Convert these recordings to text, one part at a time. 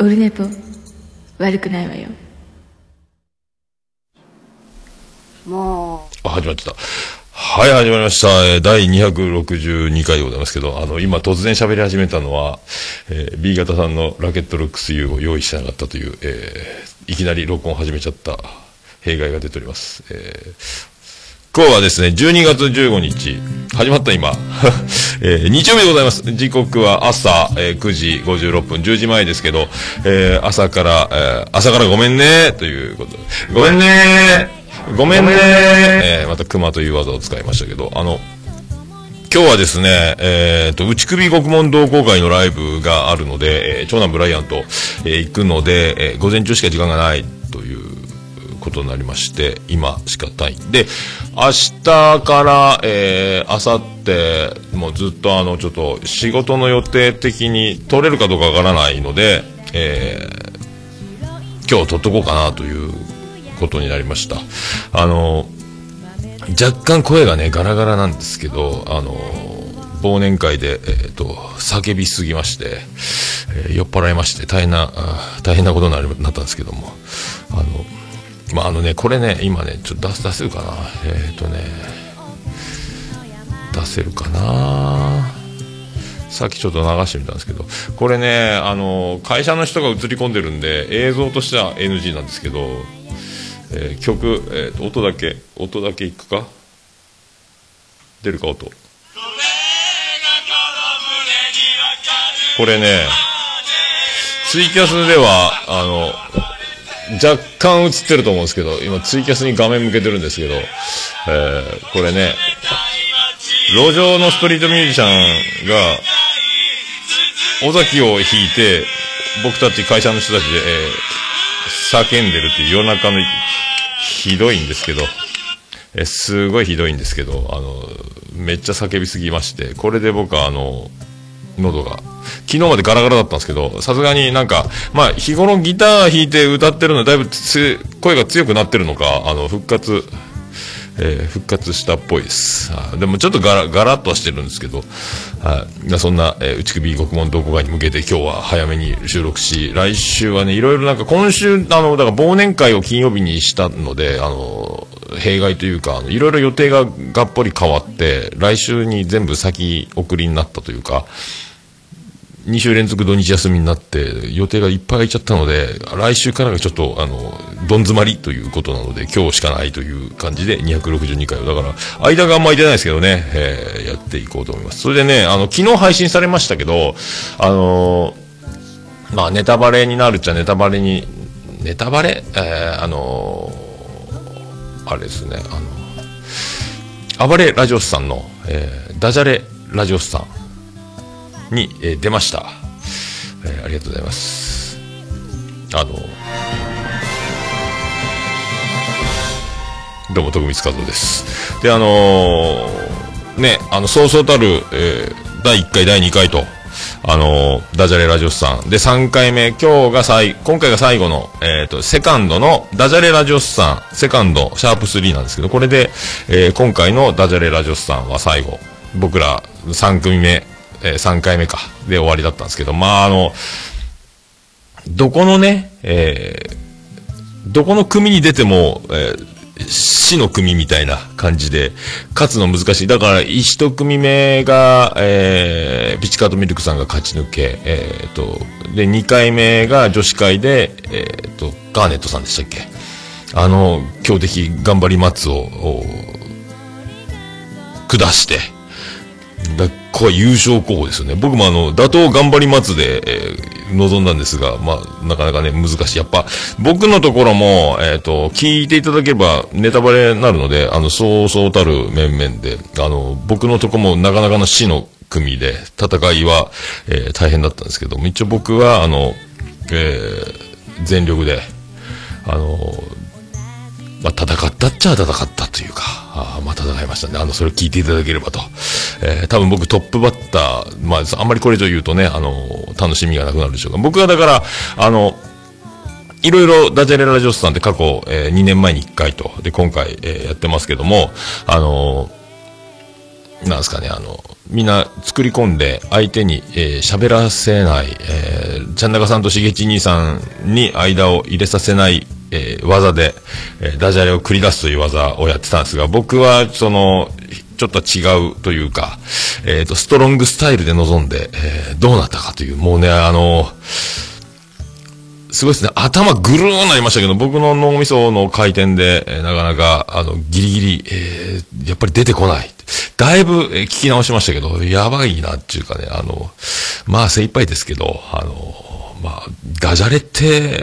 オルネポ悪くないわよもあ、始まってた。はい、始まりました。えー第262回でございますけど、あの、今突然喋り始めたのは、えー B 型さんのラケットロックス U を用意してなかったという、えーいきなり録音を始めちゃった弊害が出ております。えー今日はですね、12月15日、始まった今、えー日曜日でございます。時刻は朝、えー9時56分、10時前ですけど、えー朝から、えー朝からごめんねということ。でごめんね。ごめんね。えーまた熊という技を使いましたけど、あの、今日はですね、えっ、と、内首獄門同好会のライブがあるので、えー長男ブライアンと、えー行くので、えー午前中しか時間がないということになりまして、今しかない。で、明日から、えー、明後日、もうずっとあの、ちょっと仕事の予定的に取れるかどうかわからないので、えー、今日取っとこうかなということになりました。あの、若干声がねガラガラなんですけどあの忘年会で、えー、と叫びすぎまして、えー酔っ払いまして大変な大変なことになったんですけどもあのまああのねこれね今ねちょっと出出せるかな。えっ、とね出せるかな。さっきちょっと流してみたんですけど。これねあの会社の人が映り込んでるんで映像としては NG なんですけどえー曲、えー音だけ音だけいくか？出るか？音。これねツイキャスではあの若干映ってると思うんですけど今ツイキャスに画面向けてるんですけど、えーこれね路上のストリートミュージシャンが尾崎を弾いて僕たち会社の人たちで、えー叫んでるっていう夜中のひどいんですけど、えすごいひどいんですけど、あの、めっちゃ叫びすぎまして、これで僕はあの、喉が、昨日までガラガラだったんですけど、さすがになんか、まあ、日頃ギター弾いて歌ってるのでだいぶ声が強くなってるのか、あの、復活、えー復活したっぽいです。でもちょっとガラガラッとはしてるんですけど、はいそんな、えー内首獄門同好会に向けて今日は早めに収録し、来週はね、いろいろなんか今週、あの、だから忘年会を金曜日にしたので、あの、弊害というか、いろいろ予定ががっぽり変わって、来週に全部先送りになったというか、2週連続土日休みになって予定がいっぱい空いちゃったので来週からがちょっとあのどん詰まりということなので今日しかないという感じで262回を。だから間があんま空いてないですけどね、えーやっていこうと思います。それでねあの昨日配信されましたけどあのーまあネタバレになるっちゃネタバレにネタバレ？えーあのーあれですねあの暴れラジオスさんの、えーダジャレラジオスさん。に、えー出ました、えーありがとうございます。あのどうも徳光和夫です。であのーねあのそうそうたる、えー第1回第2回とあのーダジャレラジオスさん。で3回目今日が最今回が最後の、えー、とセカンドのダジャレラジオスさん。セカンドシャープ3なんですけどこれで、えー今回のダジャレラジオスさんは最後。僕ら3組目、え3回目か。で終わりだったんですけど。まああのどこのね、えーどこの組に出ても、えー死の組みたいな感じで、勝つの難しい。だから、一組目が、えーピチカートミルクさんが勝ち抜け、えーと、で、二回目が女子会で、えーと、ガーネットさんでしたっけ。あの、強敵頑張り松を、を下して、だこは優勝候補ですよね。僕もあの、打倒頑張り松で、えー臨んだんですが、まあ、なかなかね、難しい。やっぱ、僕のところも、えっ、と、聞いていただければネタバレになるので、あの、そうそうたる面々で、あの、僕のとこもなかなかの死の組で、戦いは、えー大変だったんですけども、一応僕は、あの、え全力で、あの、まあ、戦ったっちゃ戦ったというか、あまあ、戦いましたね。あの、それを聞いていただければと。えー多分僕トップバッター、まあ、あんまりこれ以上言うとね、あの、楽しみがなくなるでしょうが、僕はだから、あの、いろいろダジャレラジオスさんって過去、え2年前に1回と、で、今回、えーやってますけども、あのなんですかね、あの、みんな作り込んで相手にえー喋、らせない、えー、ちゃんなかさんとしげち兄さんに間を入れさせない、えー技で、えーダジャレを繰り出すという技をやってたんですが、僕は、その、ちょっと違うというか、えっ、と、ストロングスタイルで臨んで、えーどうなったかという、もうね、あのすごいですね。頭ぐるーんなりましたけど、僕の脳みその回転で、えーなかなか、あの、ギリギリ、えーやっぱり出てこない。だいぶ、えー聞き直しましたけど、やばいなっていうかね、あの、まあ精一杯ですけど、あの、まあ、ダジャレって、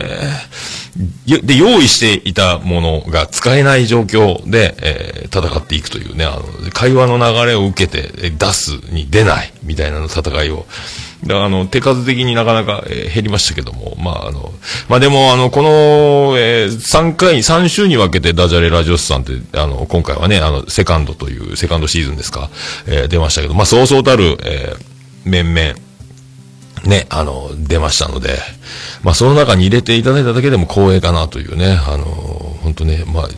で、用意していたものが使えない状況で、えー戦っていくというね、あの、会話の流れを受けて、出すに出ない、みたいなの戦いを、であの、手数的になかなか、えー減りましたけども、まあ、あの、まあでも、あの、この、えー3回、3週に分けてダジャレラジオスさんって、あの、今回はね、あの、セカンドという、セカンドシーズンですか、えー出ましたけど、まあ、そうそうたる、えー面々、ね、あの、出ましたので、まあ、その中に入れていただいただけでも光栄かなというね、あの、本当ね、まあ、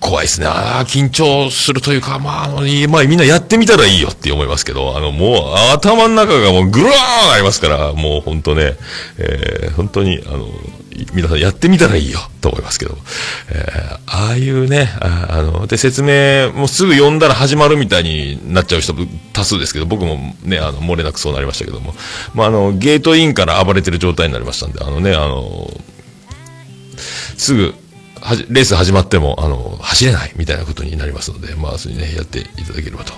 怖いですね。ああ、緊張するというか、まあ、あの、まあ、みんなやってみたらいいよって思いますけど、あの、もう、頭の中がもう、ぐるーんありますから、もう、本当ね、えー本当に、あの、皆さんやってみたらいいよ、と思いますけど、えーああいうね、ああの、で、説明、もうすぐ読んだら始まるみたいになっちゃう人多数ですけど、僕もね、あの、漏れなくそうなりましたけども、まあ、あの、ゲートインから暴れてる状態になりましたんで、あのね、あの、すぐ、はじレース始まっても、あの、走れないみたいなことになりますので、まあ、それにね、やっていただければと。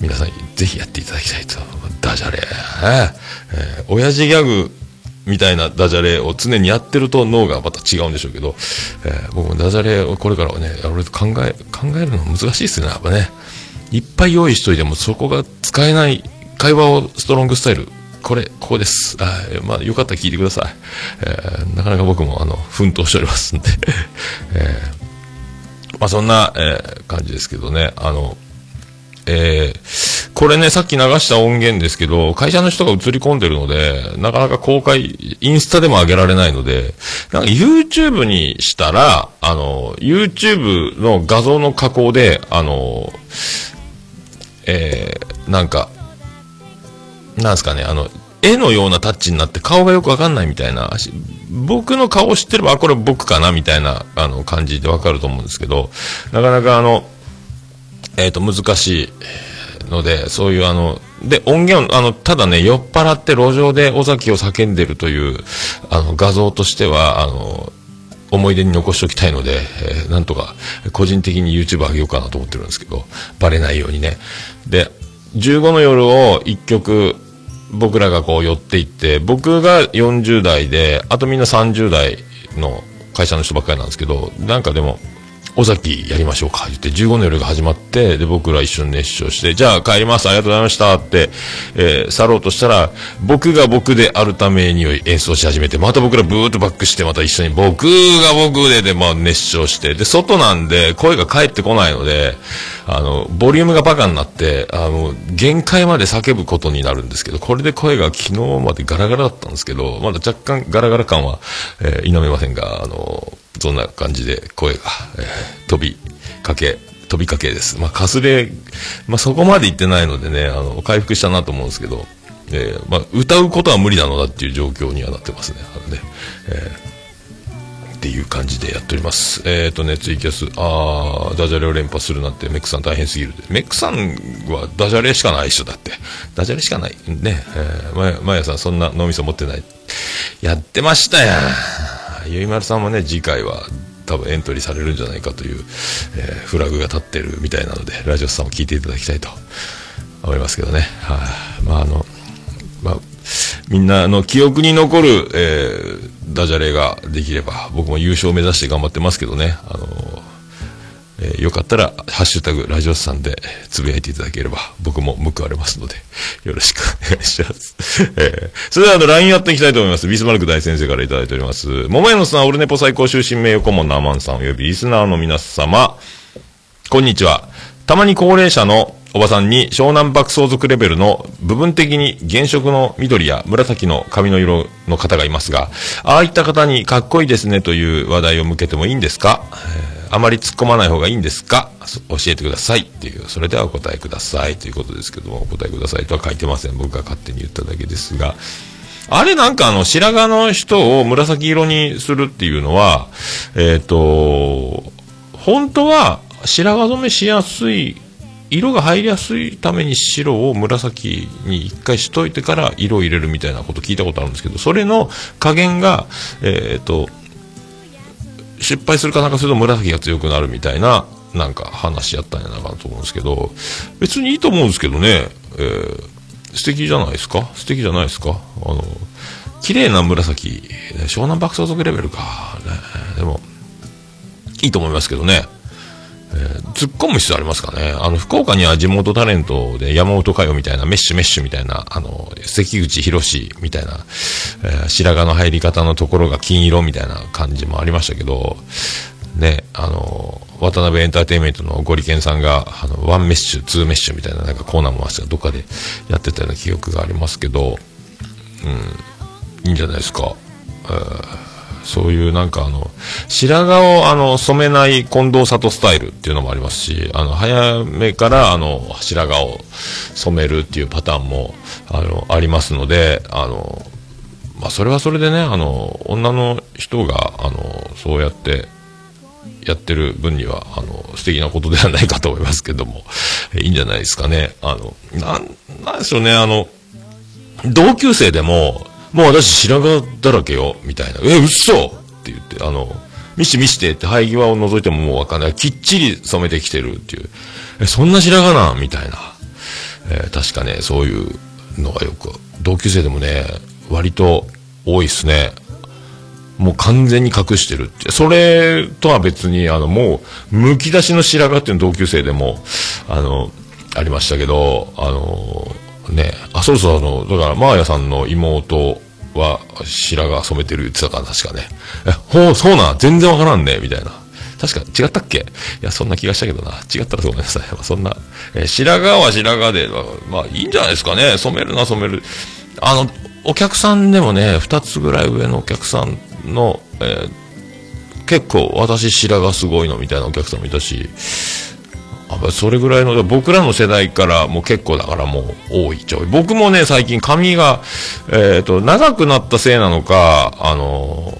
皆さん、ぜひやっていただきたいと。ダジャレ、えー親父ギャグみたいなダジャレを常にやってると脳がまた違うんでしょうけど、えー僕もダジャレをこれからはね、やろうと考え、考えるの難しいですね、やっぱね。いっぱい用意しといても、そこが使えない会話をストロングスタイル、これ、ここです。あまあ、よかったら聞いてください。えーなかなか僕も、あの、奮闘しておりますんで。えーまあ、そんな、えー感じですけどね。あの、えーこれね、さっき流した音源ですけど、会社の人が映り込んでるので、なかなか公開、インスタでも上げられないので、なんか YouTube にしたら、あの、YouTube の画像の加工で、あの、えーなんか、なんすかね、あの、絵のようなタッチになって顔がよくわかんないみたいな、僕の顔を知ってれば、あ、これ僕かなみたいな、あの、感じでわかると思うんですけど、なかなかあの、えっ、と、難しいので、そういうあの、で、音源を、あの、ただね、酔っ払って路上で尾崎を叫んでるという、あの、画像としては、あの、思い出に残しておきたいので、えーなんとか、個人的に YouTube 上げようかなと思ってるんですけど、バレないようにね。で、15の夜を1曲、僕らがこう寄っていって、僕が40代で、あとみんな30代の会社の人ばっかりなんですけど、なんかでも、尾崎やりましょうか言って15の夜が始まって、で、僕ら一緒に熱唱して、じゃあ帰ります、ありがとうございましたって、えー去ろうとしたら、僕が僕であるために演奏し始めて、また僕らブーっとバックして、また一緒に僕が僕でで、まあ熱唱して、で、外なんで声が返ってこないので、あの、ボリュームがバカになって、あの、限界まで叫ぶことになるんですけど、これで声が昨日までガラガラだったんですけど、まだ若干ガラガラ感は、えー否めませんが、あの、そんな感じで声が、えー飛びかけ、飛びかけです。まあ、かすれ、まあ、そこまで行ってないのでね、あの、回復したなと思うんですけど、えーまあ、歌うことは無理なのだっていう状況にはなってますね。あのねえーっていう感じでやっております。えっ、とね、ツイキャス、あー、ダジャレを連発するなんて、メックさん大変すぎる。メックさんはダジャレしかない人だって。ダジャレしかない。ね、えー、まや、さんそんな脳みそ持ってない。やってましたやん。ゆいまるさんもね、次回は多分エントリーされるんじゃないかという、えーフラグが立ってるみたいなので、ラジオさんも聞いていただきたいと思いますけどね。はい、まあ、あの、まあ、みんなあの記憶に残る、えーダジャレができれば、僕も優勝を目指して頑張ってますけどね、あのえーよかったら、ハッシュタグ、ラジオスさんでつぶやいていただければ、僕も報われますので、よろしくお願いします。えーそれでは、あの、LINE やっていきたいと思います。ビスマルク大先生からいただいております。桃屋のさん、オルネポ最高終身名誉顧問のアマンさん及びリスナーの皆様、こんにちは。たまに高齢者のおばさんに湘南爆相続レベルの部分的に原色の緑や紫の髪の色の方がいますが、ああいった方にかっこいいですねという話題を向けてもいいんですか、えーあまり突っ込まない方がいいんですか？教えてください。っていう、それではお答えください。ということですけども、お答えくださいとは書いてません。僕が勝手に言っただけですが、あれなんかあの、白髪の人を紫色にするっていうのは、えっ、ー、と、本当は白髪染めしやすい、色が入りやすいために白を紫に一回しといてから色を入れるみたいなこと聞いたことあるんですけど、それの加減が、えっ、と、失敗するかなんかすると紫が強くなるみたいな、なんか話やったんやなかなと思うんですけど、別にいいと思うんですけどね、えー、素敵じゃないですか？素敵じゃないですか？あの、綺麗な紫、湘南爆走族レベルか、ね、でも、いいと思いますけどね。えー、突っ込む必要ありますかね。あの、福岡には地元タレントで山本佳代みたいな、メッシュメッシュみたいな、あの、関口博士みたいな、えー、白髪の入り方のところが金色みたいな感じもありましたけど、ね、あの、渡辺エンターテインメントのゴリケンさんが、あの、ワンメッシュ、ツーメッシュみたいななんかコーナーもどっかでやってたような記憶がありますけど、うん、いいんじゃないですか。えーそういうなんかあの、白髪をあの、染めない近藤サトスタイルっていうのもありますし、あの、早めからあの、白髪を染めるっていうパターンも、あの、ありますので、あの、まあ、それはそれでね、あの、女の人が、あの、そうやって、やってる分には、あの、素敵なことではないかと思いますけども、いいんじゃないですかね。あの、なん、なんでしょうね、あの、同級生でも、もう私白髪だらけよ、みたいな。え、嘘って言って、あの、見して見してって生え際を覗いてももうわかんない。きっちり染めてきてるっていう。え、そんな白髪なんみたいな。えー、確かね、そういうのがよく、同級生でもね、割と多いっすね。もう完全に隠してるって。それとは別に、あの、もう、むき出しの白髪っていうの同級生でも、あの、ありましたけど、あの、ね、あ、そうそう、あの、だから、マーヤさんの妹は白髪染めてる言ってたから、確かね。え、ほう、そうな、全然わからんね、みたいな。確か、違ったっけ？いや、そんな気がしたけどな。違ったらごめんなさい。まあ、そんな、え白髪は白髪で、まあ、いいんじゃないですかね。染めるな、染める。あの、お客さんでもね、二つぐらい上のお客さんの、えー、結構、私白髪すごいのみたいなお客さんもいたし、それぐらいの、僕らの世代からも結構だからもう多いちょい。僕もね、最近髪が、えっ、ー、と、長くなったせいなのか、あの、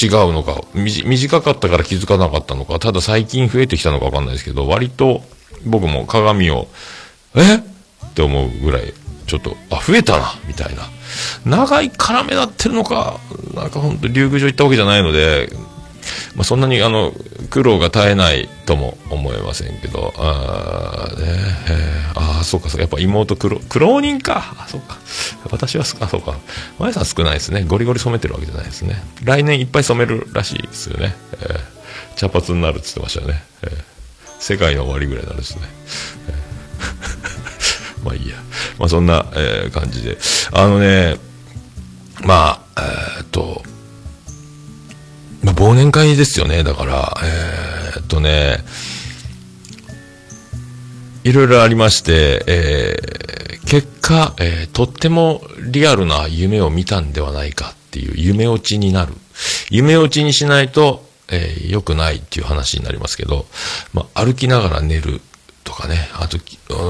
違うのか、短かったから気づかなかったのか、ただ最近増えてきたのかわかんないですけど、割と僕も鏡を、え？って思うぐらい、ちょっと、あ、増えたな、みたいな。長いから目立ってるのか、なんかほんと竜宮城行ったわけじゃないので、まあ、そんなにあの苦労が絶えないとも思えませんけど、あー、ね、えー、あそうか、そうか、やっぱ妹苦労、苦労人か。あ、そうか。私は、あ、そうか。前さん少ないですね。ゴリゴリ染めてるわけじゃないですね。来年いっぱい染めるらしいですよね。えー、茶髪になるって言ってましたね。えー、世界の終わりぐらいになるですね。えー、まあいいや。まあそんな、えー、感じで。あのね、まあ、えー、っと、忘年会ですよね。だから、えー、っとね、いろいろありまして、えー、結果、えー、とってもリアルな夢を見たんではないかっていう夢落ちになる。夢落ちにしないと、え、良くないっていう話になりますけど、まあ、歩きながら寝るとかね、あと、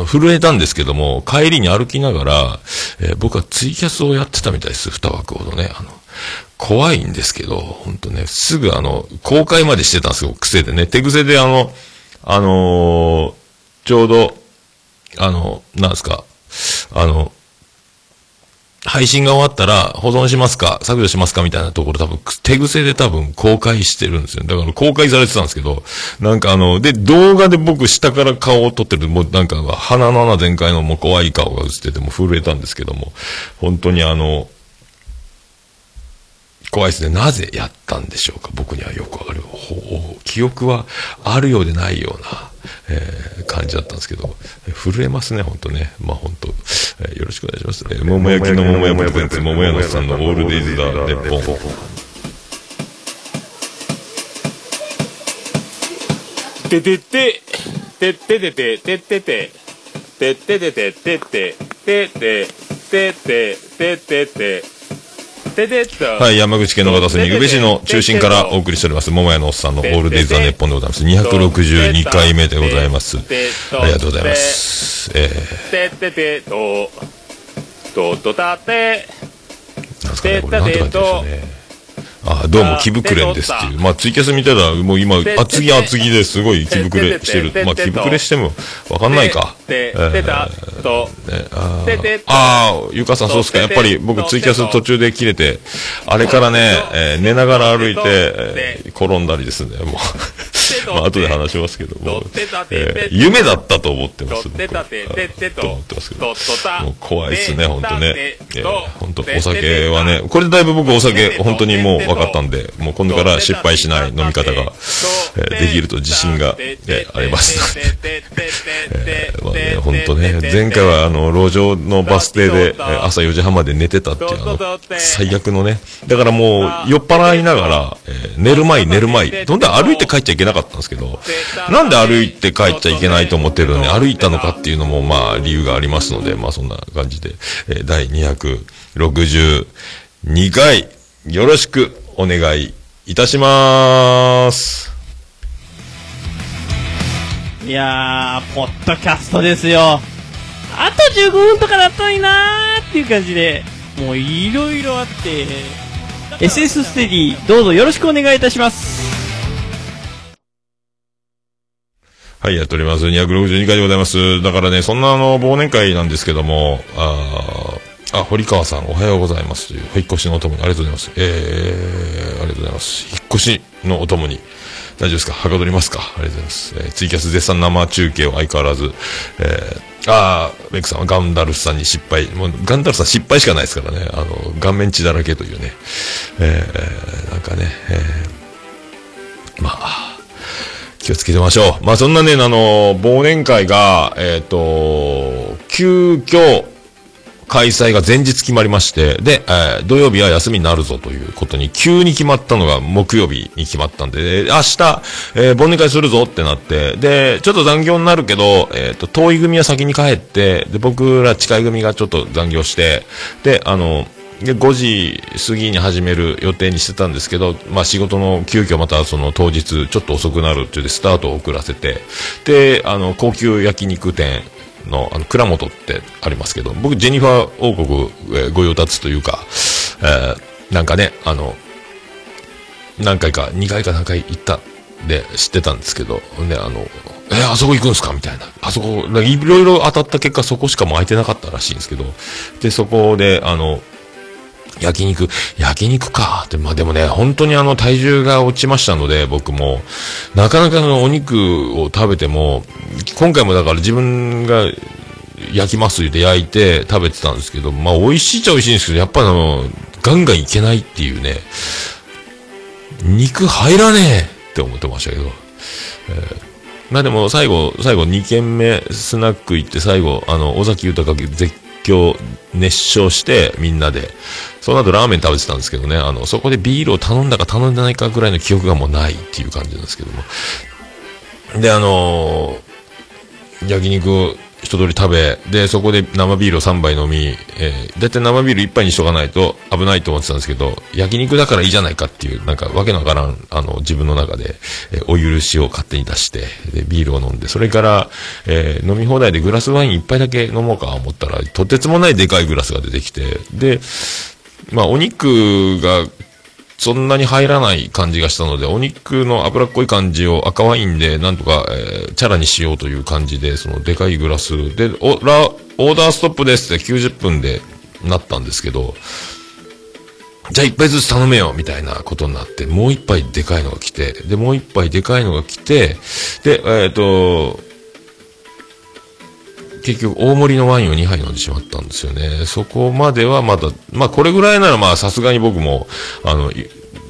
震えたんですけども、帰りに歩きながら、え、僕はツイキャスをやってたみたいです。二枠ほどね。あの、怖いんですけど、本当ね、すぐあの、公開までしてたんですよ、癖でね。手癖であの、あのー、ちょうど、あの、なんですか、あの、配信が終わったら保存しますか削除しますかみたいなところ多分手癖で多分公開してるんですよ。だから公開されてたんですけど、なんかあの、で、動画で僕下から顔を撮ってる、もうなんか鼻の穴全開のもう怖い顔が映ってても震えたんですけども、本当にあの、怖いですね。なぜやったんでしょうか？僕にはよくわかる。記憶はあるようでないような、えー、感じだったんですけど、震えますね、本当ね。まあ本当、えー、よろしくお願いします。えー、桃焼きの桃屋プレゼンツ、桃屋のさんのオールデイズ・ザ・ネッポン。ててて、てててて、ててて、てててて、ててて、ててて、ててて、ててて、ててっと。はい、山口県の片隅、宇部市の中心からお送りしております、桃屋のおっさんのオールデイズ・ザ・ネッポンでございます。262回目でございます。ありがとうございます。えー、なんすかね、これ、なんて書いてあるんでしょうね。あ、どうも、気膨れんですっていう。まあ、ツイキャス見たら、もう今、厚着厚着ですごい気膨れしてる。まあ、気膨れしても、わかんないか。て、えーああー、ゆかさんそうっすか。やっぱり僕ツイキャス途中で切れて、あれからね、えー寝ながら歩いて、えー転んだりですね、もう。まあ、後で話しますけども、えー夢だったと思ってます。と。思ってますけど。怖いですね、本当ね。えー本当お酒はね、これでだいぶ僕お酒、本当にもう分かったんで、もう今度から失敗しない飲み方が、えーできると自信が、えーあります。ので。えーまあね、本当ね、前回はあの、路上のバス停で、えー朝4時半まで寝てたっていう、あの、最悪のね。だからもう、酔っ払いながら、えー寝る前、寝る前、どんどん歩いて帰っちゃいけなかったんですけど、なんで歩いて帰っちゃいけないと思ってるのに、歩いたのかっていうのも、まあ、理由がありますので、まあ、そんな感じで、えー第262回、よろしくお願いいたします。いやー、ポッドキャストですよ。あと15分とかだったのになーっていう感じで、もういろいろあって、SS ステディ、どうぞよろしくお願いいたします。はい、やっております。262回でございます。だからね、そんなあの、忘年会なんですけども、ああ、堀川さん、おはようございますという、引っ越しのお供に、ありがとうございます。えー、ありがとうございます。引っ越しのお供に、大丈夫ですか？はかどりますか？ありがとうございます。えーツイキャス絶賛生中継を相変わらず、えー、あー、メイクさんはガンダルフさんに失敗。もう、ガンダルフさん失敗しかないですからね。あの、顔面血だらけというね。えー、なんかね、えー、まあ、気をつけてましょう。まあそんなね、あの、忘年会が、えっ、と、急遽、開催が前日決まりまして、で、えー土曜日は休みになるぞということに、急に決まったのが木曜日に決まったんで、で明日、えー忘年会するぞってなって、で、ちょっと残業になるけど、えっ、と、遠い組は先に帰って、で、僕ら近い組がちょっと残業して、で、あの、で5時過ぎに始める予定にしてたんですけど、まあ、仕事の急遽またその当日ちょっと遅くなるっていうでスタートを遅らせてであの高級焼肉店のあの倉本ってありますけど僕ジェニファー王国、えーご用達というか、えーなんかねあの何回か2回か何回行ったで知ってたんですけどであのえーあそこ行くんすかみたいな。あそこ、いろいろ当たった結果そこしかも空いてなかったらしいんですけど、で、そこで、あの、焼肉、焼肉か。って、まあでもね、本当にあの体重が落ちましたので、僕も、なかなかあのお肉を食べても、今回もだから自分が焼きますで焼いて食べてたんですけど、まあ美味しいっちゃ美味しいんですけど、やっぱあの、ガンガンいけないっていうね、肉入らねえって思ってましたけど、えーまあでも最後、最後2軒目スナック行って最後、あの、尾崎豊絶狂熱唱してみんなで、その後ラーメン食べてたんですけどね、あの、そこでビールを頼んだか頼んでないかぐらいの記憶がもうないっていう感じなんですけども。で、あのー焼肉一通り食べ、で、そこで生ビールを3杯飲み、えー、だいたい生ビール1杯にしとかないと危ないと思ってたんですけど、焼肉だからいいじゃないかっていう、なんかわけのわからん、あの、自分の中で、えーお許しを勝手に出して、で、ビールを飲んで、それから、えー飲み放題でグラスワイン1杯だけ飲もうか思ったら、とてつもないでかいグラスが出てきて、で、まあ、お肉がそんなに入らない感じがしたので、お肉の脂っこい感じを赤ワインでなんとか、えーチャラにしようという感じで、そのでかいグラスで、おラオーダーストップですって90分でなったんですけど、じゃあ一杯ずつ頼めよみたいなことになって、もう一杯でかいのが来て、で、もう一杯でかいのが来て、で、えっ、と、結局大盛りのワインを2杯飲んでしまったんですよね。そこまではまだ、まあこれぐらいならまあさすがに僕も、あの、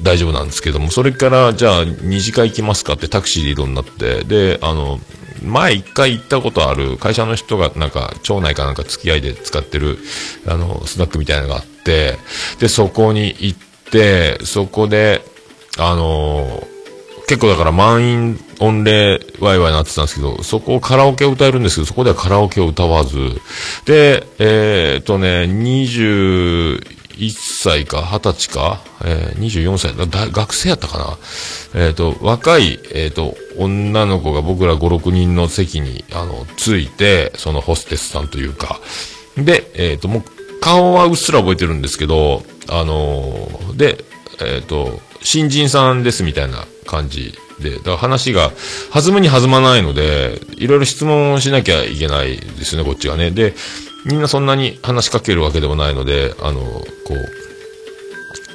大丈夫なんですけども、それからじゃあ二次会行きますかってタクシーで移動になって、で、あの、前一回行ったことある会社の人がなんか町内かなんか付き合いで使ってるあのスナックみたいなのがあってでそこに行ってそこであの結構だから満員御礼ワイワイなってたんですけど、そこをカラオケを歌えるんですけど、そこではカラオケを歌わず、で、えーっとね、21歳か20歳か、えー、24歳だ、学生やったかな。えっ、と、若い、えっ、と、女の子が僕ら5、6人の席に、あの、ついて、そのホステスさんというか、で、えっ、と、もう、顔はうっすら覚えてるんですけど、あので、えっ、と、新人さんですみたいな感じで、だから話が弾むに弾まないので、いろいろ質問しなきゃいけないですね、こっちがね。で、みんなそんなに話しかけるわけでもないので、あの、こう、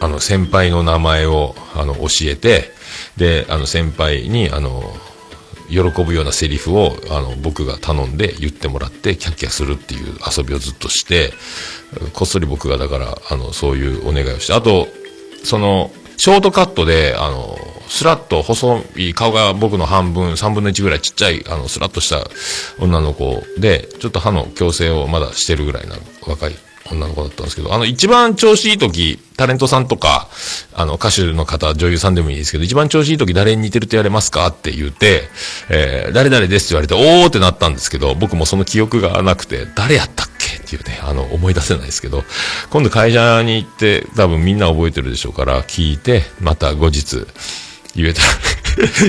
あの、先輩の名前を、あの、教えて、で、あの、先輩に、あの、喜ぶようなセリフを、あの、僕が頼んで言ってもらって、キャッキャするっていう遊びをずっとして、こっそり僕がだから、あの、そういうお願いをして、あと、その、ショートカットで、あの、スラッと細い顔が僕の半分、三分の一ぐらいちっちゃい、あの、スラッとした女の子で、ちょっと歯の矯正をまだしてるぐらいな若い女の子だったんですけど、あの、一番調子いい時、タレントさんとか、あの、歌手の方、女優さんでもいいですけど、一番調子いい時誰に似てると言われますかって言って、えー、誰々ですって言われて、おーってなったんですけど、僕もその記憶がなくて、誰やったっけっていうね、あの、思い出せないですけど、今度会社に行って、多分みんな覚えてるでしょうから、聞いて、また後日、言えたら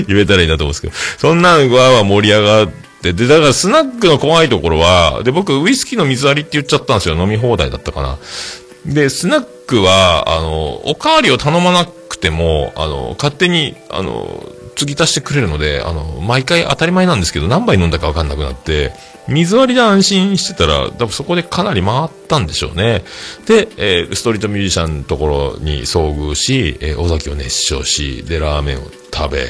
言えたらいいなと思うんですけど、そんなんわーわ盛り上がって、で、だからスナックの怖いところは、で、僕、ウイスキーの水割りって言っちゃったんですよ。飲み放題だったかな。で、スナックは、あの、おかわりを頼まなくても、あの、勝手に、あの、継ぎ足してくれるので、あの、毎回当たり前なんですけど、何杯飲んだかわかんなくなって、水割りで安心してたら、多分そこでかなり回ったんでしょうね。で、えー、ストリートミュージシャンのところに遭遇し、えー、尾崎を熱唱し、で、ラーメンを食べ、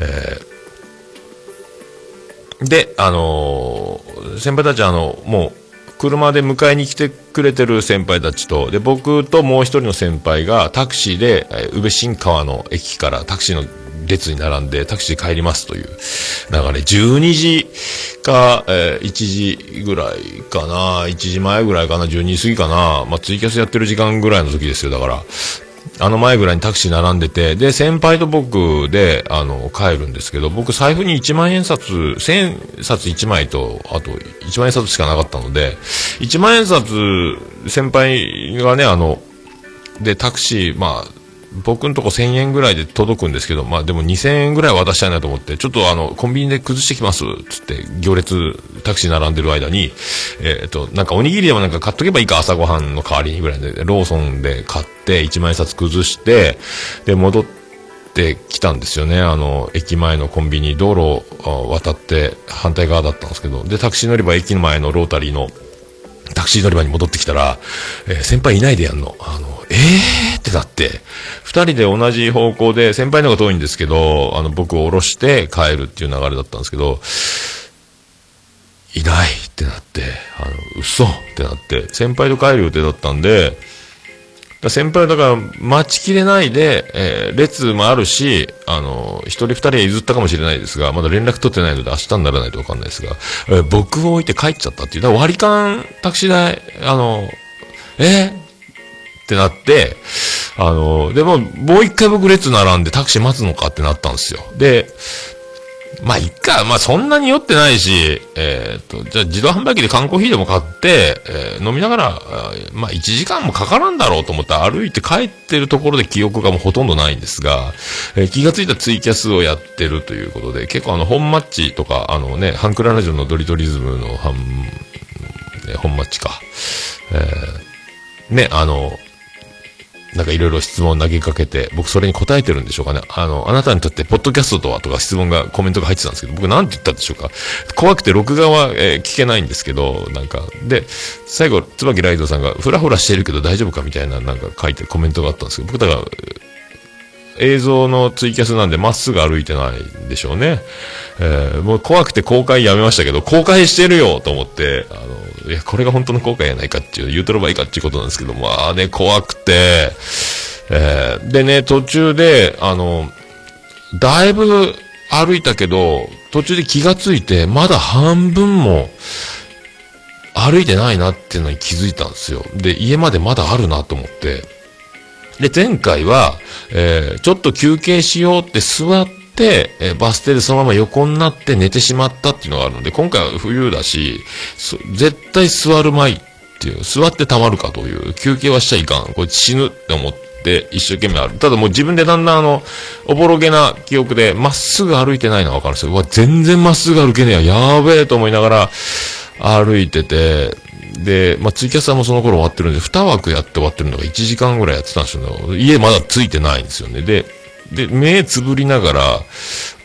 えー、で、あのー、先輩たちあの、もう、車で迎えに来てくれてる先輩たちと、で、僕ともう一人の先輩がタクシーで、え、宇部新川の駅からタクシーの列に並んでタクシー帰りますという流れ、12時か、えー、1時ぐらいかな、1時前ぐらいかな、12時過ぎかな、まあ、ツイキャスやってる時間ぐらいの時ですよ、だから。あの前ぐらいにタクシー並んでて、で、先輩と僕で、あの、帰るんですけど、僕財布に1万円札、1000札1枚と、あと1万円札しかなかったので、1万円札、先輩がね、あの、で、タクシー、まあ、僕のとこ1000円ぐらいで届くんですけど、まあでも2000円ぐらい渡したいなと思って、ちょっとあの、コンビニで崩してきます、つって、行列、タクシー並んでる間に、えっ、と、なんかおにぎりでもなんか買っとけばいいか、朝ごはんの代わりにぐらいで、ローソンで買って、1万円札崩して、で、戻ってきたんですよね。あの、駅前のコンビニ、道路を渡って反対側だったんですけど、で、タクシー乗り場駅の前のロータリーの、タクシー乗り場に戻ってきたら、えー、先輩いないでやんの。あの、えーってなって、二人で同じ方向で、先輩の方が遠いんですけど、あの、僕を降ろして帰るっていう流れだったんですけど、いないってなって、あの、嘘ってなって、先輩と帰る予定だったんで、先輩はだから待ちきれないで、えー、列もあるし、あの、一人二人譲ったかもしれないですが、まだ連絡取ってないので明日にならないとわかんないですが、えー、僕を置いて帰っちゃったっていう。だから割り勘タクシー代、あの、えー、ってなって、あの、でも、もう一回僕列並んでタクシー待つのかってなったんですよ。で、まあ、いっか。まあ、そんなに酔ってないし、えっ、と、じゃあ自動販売機で缶コーヒーでも買って、えー、飲みながら、まあ、1時間もかからんだろうと思って歩いて帰ってるところで記憶がもうほとんどないんですが、えー、気がついたツイキャスをやってるということで、結構あの、本マッチとか、あのね、ハンクララジオのドリトリズムのハン、本マッチか。えー、ね、あの、なんかいろいろ質問を投げかけて、僕それに答えてるんでしょうかね。あの、あなたにとってポッドキャストとはとか質問が、コメントが入ってたんですけど、僕なんて言ったんでしょうか。怖くて録画は、えー、聞けないんですけど、なんか、で、最後、椿ライドさんが、ふらふらしてるけど大丈夫かみたいな、なんか書いてコメントがあったんですけど、僕だから、映像のツイキャスなんでまっすぐ歩いてないんでしょうね。えー、もう怖くて公開やめましたけど、公開してるよと思って、あの、いや、これが本当の公開やないかっていう、言うとればいいかっていうことなんですけど、まあね、怖くて、えー、でね、途中で、あの、だいぶ歩いたけど、途中で気がついて、まだ半分も歩いてないなっていうのに気づいたんですよ。で、家までまだあるなと思って、で、前回は、えー、ちょっと休憩しようって座って、えー、バス停でそのまま横になって寝てしまったっていうのがあるので、今回は冬だし、絶対座るまいっていう、座って溜まるかという、休憩はしちゃいかん。これ死ぬって思って一生懸命歩る。ただもう自分でだんだんあの、おぼろげな記憶で、まっすぐ歩いてないのはわかるんですよ。うわ、全然まっすぐ歩けねえや。やべえと思いながら歩いてて、で、まあ、ツイキャスさんもその頃終わってるんで、2枠やって終わってるのが1時間ぐらいやってたんですよ、家まだついてないんですよね。で、で、目つぶりながら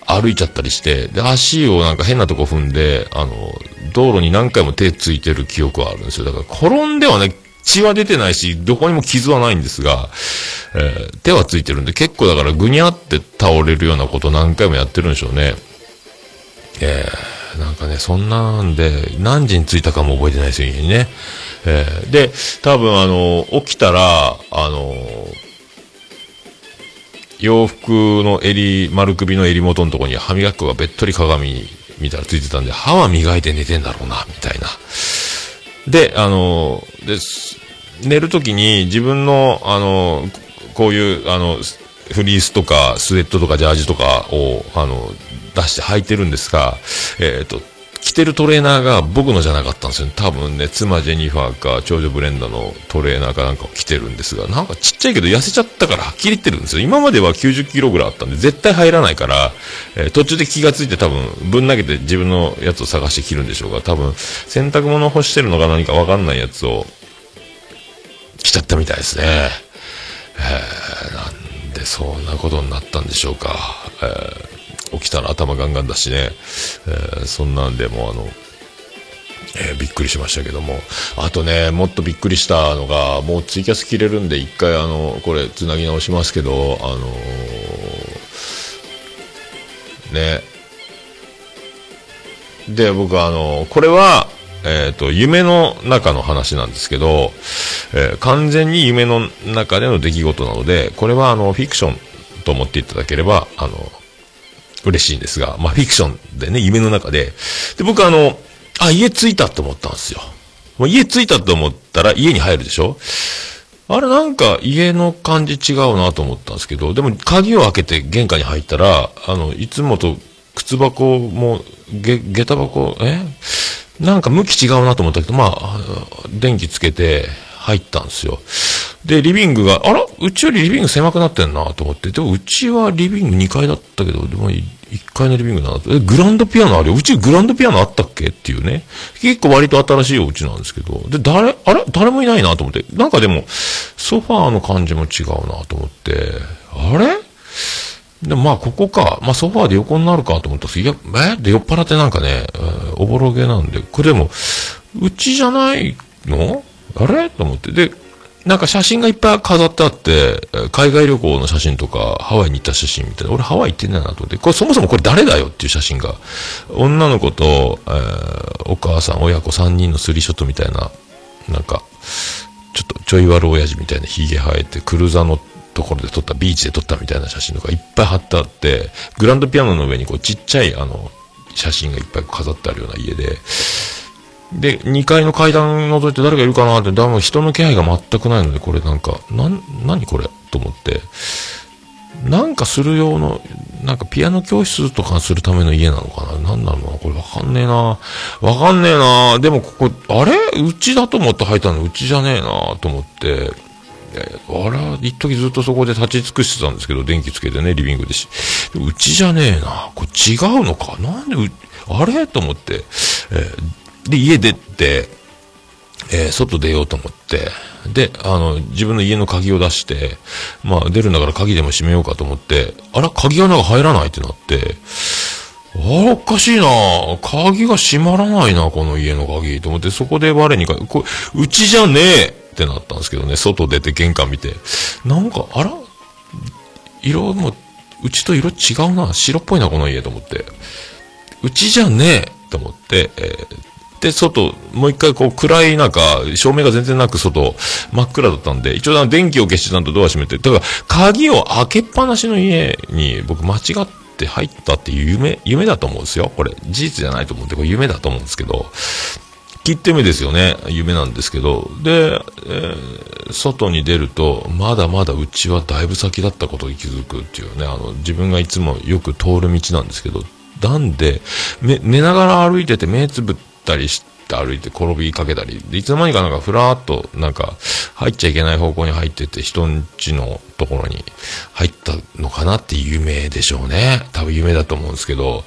歩いちゃったりして、で、足をなんか変なとこ踏んで、あの、道路に何回も手ついてる記憶はあるんですよ。だから転んではね、血は出てないし、どこにも傷はないんですが、えー手はついてるんで、結構だからぐにゃって倒れるようなこと何回もやってるんでしょうね。えーなんかね、そんなんで、何時に着いたかも覚えてないですよ、家にね。えーで、多分あの、起きたら、あの、洋服の襟、丸首の襟元のとこに歯磨き粉がべっとり鏡に見たらついてたんで、歯は磨いて寝てんだろうな、みたいな。で、あの、で寝るときに自分の、あの、こういう、あの、フリースとか、スウェットとかジャージとかを、あの、出して履いてるんですが、えっ、と、着てるトレーナーが僕のじゃなかったんですよね。多分ね、妻ジェニファーか、長女ブレンダのトレーナーかなんかを着てるんですが、なんかちっちゃいけど痩せちゃったから、切れてるんですよ。今までは90キロぐらいあったんで、絶対入らないから、えー途中で気がついて多分、ぶん投げて自分のやつを探して着るんでしょうが、多分、洗濯物干してるのか何かわかんないやつを、着ちゃったみたいですね。えーなんでそんなことになったんでしょうか。えー起きたら頭ガンガンだしね。えーそんなんでもあの、えーびっくりしましたけども。あとね、もっとびっくりしたのが、もうツイキャス切れるんで、一回あの、これ、つなぎ直しますけど、あのーね。で、僕あの、これは、えっ、と、夢の中の話なんですけど、えー完全に夢の中での出来事なので、これはあの、フィクションと思っていただければ、あの、嬉しいんですが、まあ、フィクションでね、夢の中で。で、僕あの、あ、家着いたって思ったんですよ。もう家着いたと思ったら家に入るでしょ？あれなんか家の感じ違うなと思ったんですけど、でも鍵を開けて玄関に入ったら、あの、いつもと靴箱も、げ、下駄箱、え？なんか向き違うなと思ったけど、まあ、電気つけて入ったんですよ。で、リビングが、あらうちよりリビング狭くなってんなと思って、でもうちはリビング2階だったけど、でも1階のリビングだなと。え、グランドピアノあるようちグランドピアノあったっけ？っていうね。結構割と新しいお家なんですけど、で、誰、あれ誰もいないなと思って。なんかでも、ソファーの感じも違うなと思って、あれ？で、まあ、ここか。まあ、ソファーで横になるかと思ったんですけど、いや、え？で、酔っ払ってなんかね、おぼろげなんで、これでも、うちじゃないの？あれ？と思って。で、なんか写真がいっぱい飾ってあって、海外旅行の写真とか、ハワイに行った写真みたいな。俺ハワイ行ってんだなと思って、これそもそもこれ誰だよっていう写真が。女の子と、えーお母さん、親子3人のスリーショットみたいな、なんか、ちょっとちょい悪親父みたいなヒゲ生えて、クルーザーのところで撮った、ビーチで撮ったみたいな写真とかいっぱい貼ってあって、グランドピアノの上にこうちっちゃいあの、写真がいっぱい飾ってあるような家で、で、2階の階段覗いて誰かいるかなって、でも人の気配が全くないので、これなんか、なん、何これと思って、なんかする用の、なんかピアノ教室とかするための家なのかな？なんなのかな？これわかんねえな。わかんねえな。でもここ、あれ？うちだと思って入ったの？うちじゃねえなと思って、あら、一時ずっとそこで立ち尽くしてたんですけど、電気つけてね、リビングでし。うちじゃねえな。これ違うのか？なんでう、あれ？と思って、えーで、家出て、えー外出ようと思って、で、あの、自分の家の鍵を出して、まあ、出るんだから鍵でも閉めようかと思って、あら、鍵穴が入らないってなって、あら、おかしいな鍵が閉まらないな、この家の鍵。と思って、そこで我にか、これ、うちじゃねえってなったんですけどね、外出て玄関見て。なんか、あら色も、うちと色違うな、白っぽいな、この家と思って。うちじゃねえと思って、えーで、外、もう一回こう暗い中、照明が全然なく外、真っ暗だったんで、一応電気を消してちゃんとドア閉めて、だから鍵を開けっぱなしの家に僕間違って入ったっていう夢、夢だと思うんですよ。これ、事実じゃないと思うんで、これ夢だと思うんですけど、切って目ですよね。夢なんですけど。で、えー外に出ると、まだまだうちはだいぶ先だったことに気づくっていうね、あの、自分がいつもよく通る道なんですけど、なんで、寝ながら歩いてて目つぶったりして歩いて転びかけたり、いつの間にかなんかふらーっとなんか入っちゃいけない方向に入ってて人んちのところに入ったのかなって夢でしょうね。多分夢だと思うんですけど、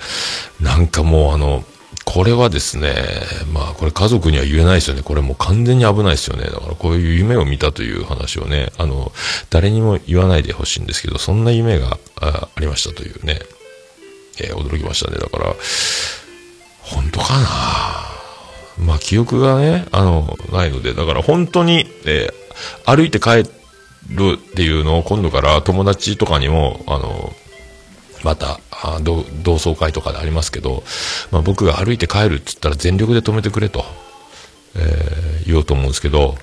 なんかもうあの、これはですね、まあこれ家族には言えないですよね。これもう完全に危ないですよね。だからこういう夢を見たという話をね、あの、誰にも言わないでほしいんですけど、そんな夢があありましたというね、えー驚きましたね。だから、本当かな？まあ記憶がね、あの、ないので、だから本当に、えー歩いて帰るっていうのを今度から友達とかにも、あの、また、あ同同窓会とかでありますけど、まあ、僕が歩いて帰るって言ったら全力で止めてくれと、えー言おうと思うんですけど、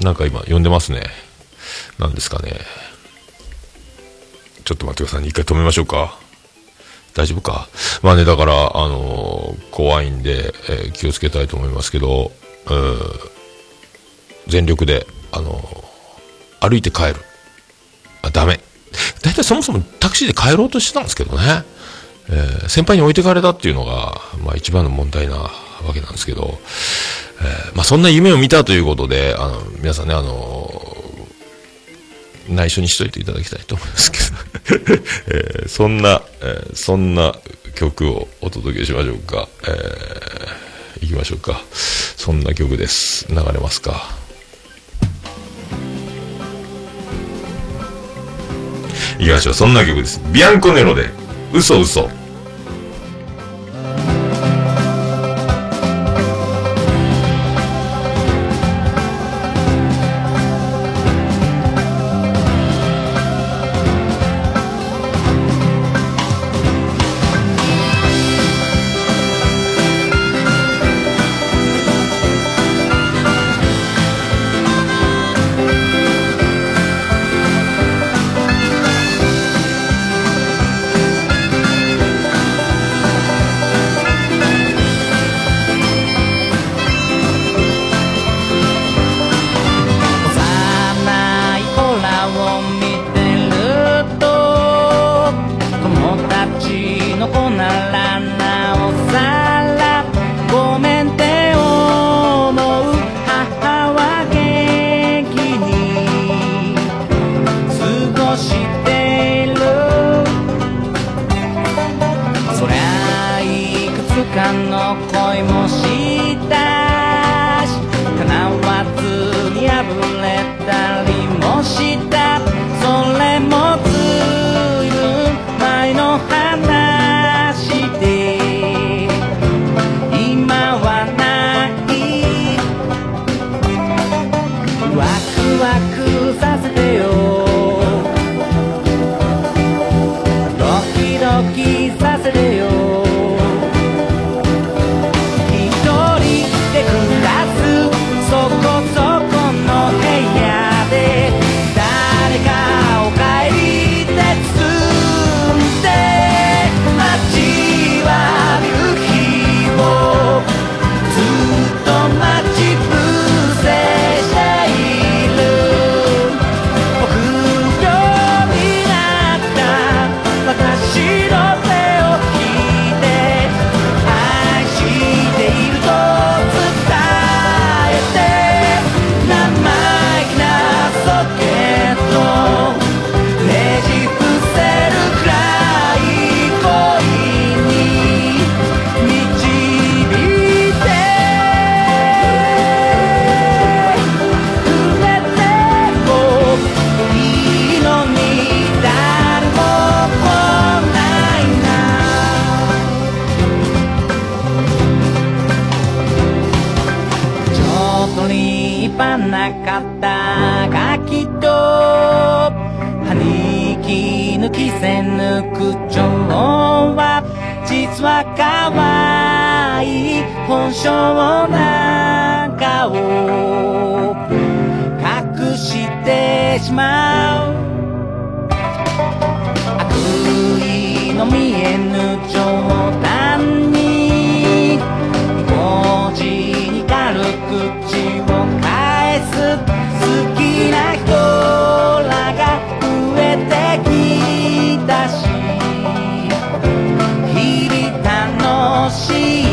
なんか今呼んでますね。なんですかね。ちょっと待ってくださいね。一回止めましょうか。大丈夫か？まあね、だから、あのー怖いんで、えー気をつけたいと思いますけど、うー全力で、あのー歩いて帰る。あ、ダメ。大体そもそもタクシーで帰ろうとしてたんですけどね。えー先輩に置いてかれたっていうのが、まあ一番の問題なわけなんですけど、えーまあそんな夢を見たということで、あの、皆さんね、あの内緒にしといていただきたいと思いますけど、えーそんな、えーそんな曲をお届けしましょうか。えー、行きましょうか。そんな曲です。流れますか。行きましょう。そんな曲です。ビアンコネロで、嘘嘘。See.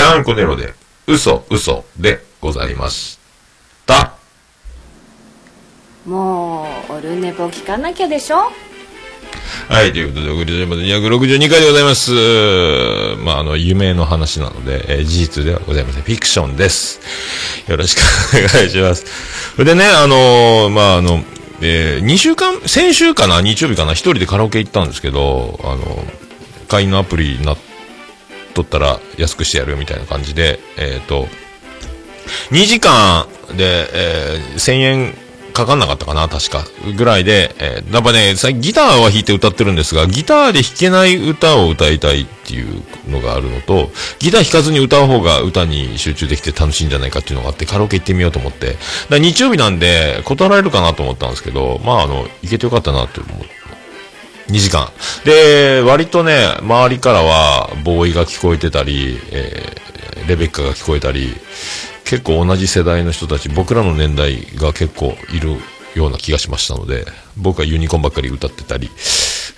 ビアンコネロで、嘘嘘でございました。もうオルネポ聞かなきゃでしょ？はい、ということで、送りまで262回でございます。まあ、あの、夢の話なので、えー事実ではございません。フィクションです。よろしくお願いします。それでね、あのーまあ、あの、えー、2週間、先週かな？日曜日かな？一人でカラオケ行ったんですけど、あの、会員のアプリになっとったら安くしてやるみたいな感じで、えっ、と、2時間で、えー1000円かかんなかったかな、確か。ぐらいで、えーやっぱね、ギターは弾いて歌ってるんですが、ギターで弾けない歌を歌いたいっていうのがあるのと、ギター弾かずに歌う方が歌に集中できて楽しいんじゃないかっていうのがあって、カラオケ行ってみようと思って。だ日曜日なんで、断られるかなと思ったんですけど、まあ、あの、行けてよかったなって思って。2時間。で、割とね、周りからは、ボーイが聞こえてたり、えーレベッカが聞こえたり、結構同じ世代の人たち、僕らの年代が結構いるような気がしましたので、僕はユニコーンばっかり歌ってたり、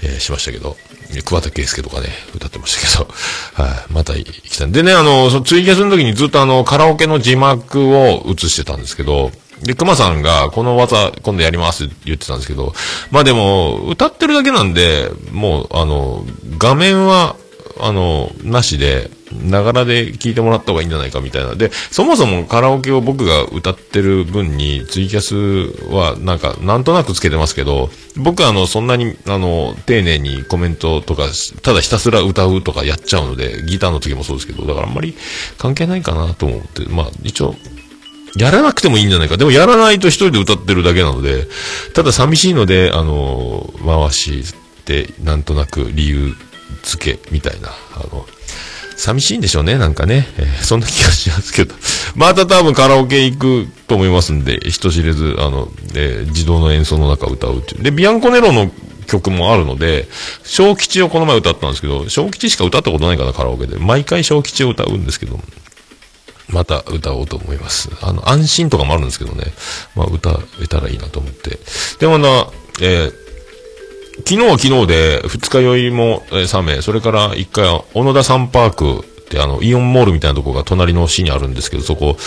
えーしましたけど、桑田佳祐とかね、歌ってましたけど、はい、また行きたい。でね、あの、そのツイキャスの時にずっとあの、カラオケの字幕を映してたんですけど、で、熊さんが、この技、今度やりますって言ってたんですけど、まあでも、歌ってるだけなんで、もう、あの、画面は、あの、なしで、ながらで聞いてもらった方がいいんじゃないかみたいな。で、そもそもカラオケを僕が歌ってる分に、ツイキャスは、なんか、なんとなくつけてますけど、僕はあの、そんなに、あの、丁寧にコメントとか、ただひたすら歌うとかやっちゃうので、ギターの時もそうですけど、だからあんまり関係ないかなと思って、まあ、一応、やらなくてもいいんじゃないか。でもやらないと一人で歌ってるだけなので、ただ寂しいので、あの、回しって、なんとなく理由付けみたいな、あの、寂しいんでしょうね、なんかね。えーそんな気がしますけど。また多分カラオケ行くと思いますんで、人知れず、あの、えー自動の演奏の中歌うっていう。で、ビアンコネロの曲もあるので、小吉をこの前歌ったんですけど、小吉しか歌ったことないかな、カラオケで。毎回小吉を歌うんですけど、また歌おうと思います。あの、安心とかもあるんですけどね。まあ、歌えたらいいなと思って。でもな、えー昨日は昨日で、二日酔いも、3名、それから一回は、小野田サンパークってあの、イオンモールみたいなとこが隣の市にあるんですけど、そこ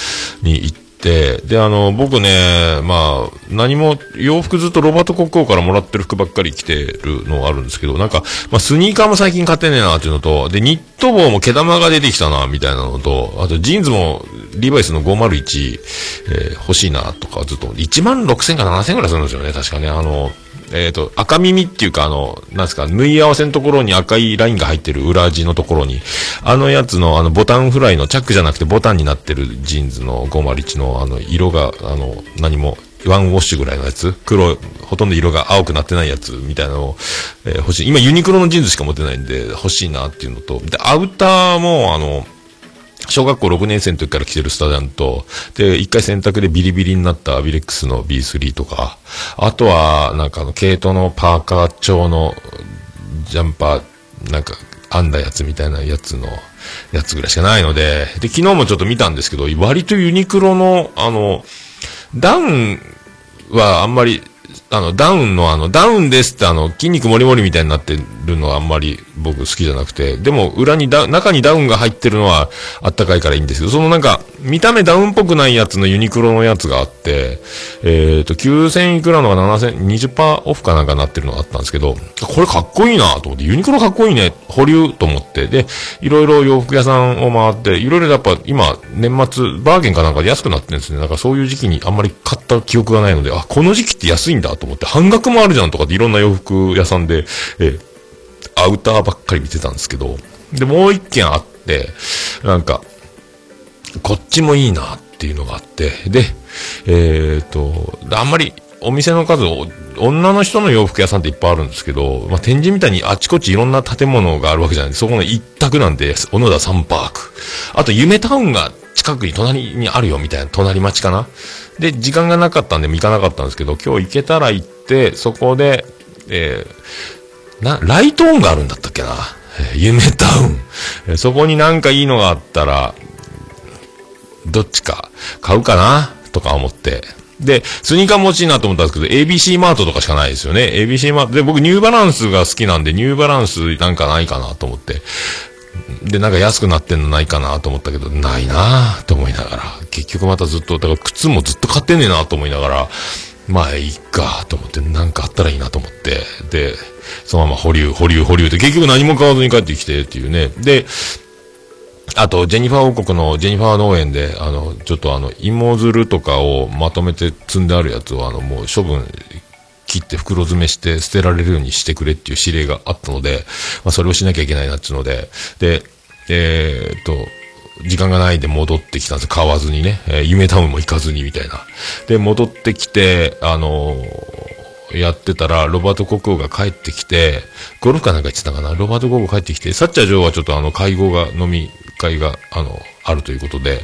に行って、で、あの、僕ね、まあ、何も、洋服ずっとロバート国王からもらってる服ばっかり着てるのがあるんですけど、なんか、まあ、スニーカーも最近買ってねえなっていうのと、で、ニット帽も毛玉が出てきたな、みたいなのと、あと、ジーンズも、リーバイスの501、えー欲しいな、とか、ずっと、1万6000か7000ぐらいするんですよね、確かね、あの、えっ、と、赤耳っていうか、あの、なんですか、縫い合わせのところに赤いラインが入ってる裏地のところに、あのやつの、あの、ボタンフライのチャックじゃなくてボタンになってるジーンズの501の、あの、色が、あの、何も、ワンウォッシュぐらいのやつ。黒、ほとんど色が青くなってないやつみたいなのを、えー欲しい。今ユニクロのジーンズしか持ってないんで、欲しいなっていうのと、で、アウターも、あの、小学校6年生の時から着てるスタジャンと、で、一回洗濯でビリビリになったアビレックスの B3 とか、あとは、なんかあの、毛糸のパーカー調のジャンパー、なんか、編んだやつみたいなやつの、やつぐらいしかないので、で、昨日もちょっと見たんですけど、割とユニクロの、あの、ダウンはあんまり、あの、ダウンのあの、ダウンですってあの、筋肉もりもりみたいになってるのはあんまり僕好きじゃなくて、でも裏にダ、中にダウンが入ってるのはあったかいからいいんですけど、そのなんか、見た目ダウンっぽくないやつのユニクロのやつがあって、えっ、と、9000いくらのが7000、20%オフかなんかなってるのがあったんですけど、これかっこいいなと思って、ユニクロかっこいいね、保留と思って、で、いろいろ洋服屋さんを回って、いろいろやっぱ今、年末、バーゲンかなんかで安くなってるんですね。なんかそういう時期にあんまり買った記憶がないので、あ、この時期って安いんだと思って、半額もあるじゃんとかっていろんな洋服屋さんで、えーアウターばっかり見てたんですけど、で、もう一件あって、なんか、こっちもいいなっていうのがあって、で、えっ、と、あんまりお店の数を、女の人の洋服屋さんっていっぱいあるんですけど、まあ、展示みたいにあちこちいろんな建物があるわけじゃないそこの一択なんで、小野田サンパーク。あと、夢タウンが近くに隣にあるよみたいな、隣町かな？で、時間がなかったんで行かなかったんですけど、今日行けたら行って、そこで、えーな、ライトオンがあるんだったっけな？えー夢タウン。そこになんかいいのがあったら、どっちか買うかな？とか思って。で、スニーカーも欲しいなと思ったんですけど、ABC マートとかしかないですよね。ABC マート。で、僕ニューバランスが好きなんで、ニューバランスなんかないかなと思って。で、なんか安くなってんのないかなと思ったけど、ないなと思いながら、結局またずっと、だから靴もずっと買ってんねえなと思いながら、まあ、いいかと思って、なんかあったらいいなと思って、で、そのまま保留、保留、保留で、結局何も買わずに帰ってきてっていうね。で、あと、ジェニファー王国のジェニファー農園で、あの、ちょっとあの、芋づるとかをまとめて積んであるやつを、あの、もう処分、切って袋詰めして捨てられるようにしてくれっていう指令があったので、まあ、それをしなきゃいけないなっていうので、で、えーっと、時間がないで戻ってきたんです。買わずにね、えー夢タウンも行かずにみたいな。で、戻ってきて、あのーやってたら、ロバート国王が帰ってきて、ゴルフかなんか言ってたかな、ロバート国王帰ってきて、サッチャー女王はちょっとあの、会合が、飲み会が、あの、あるということ、で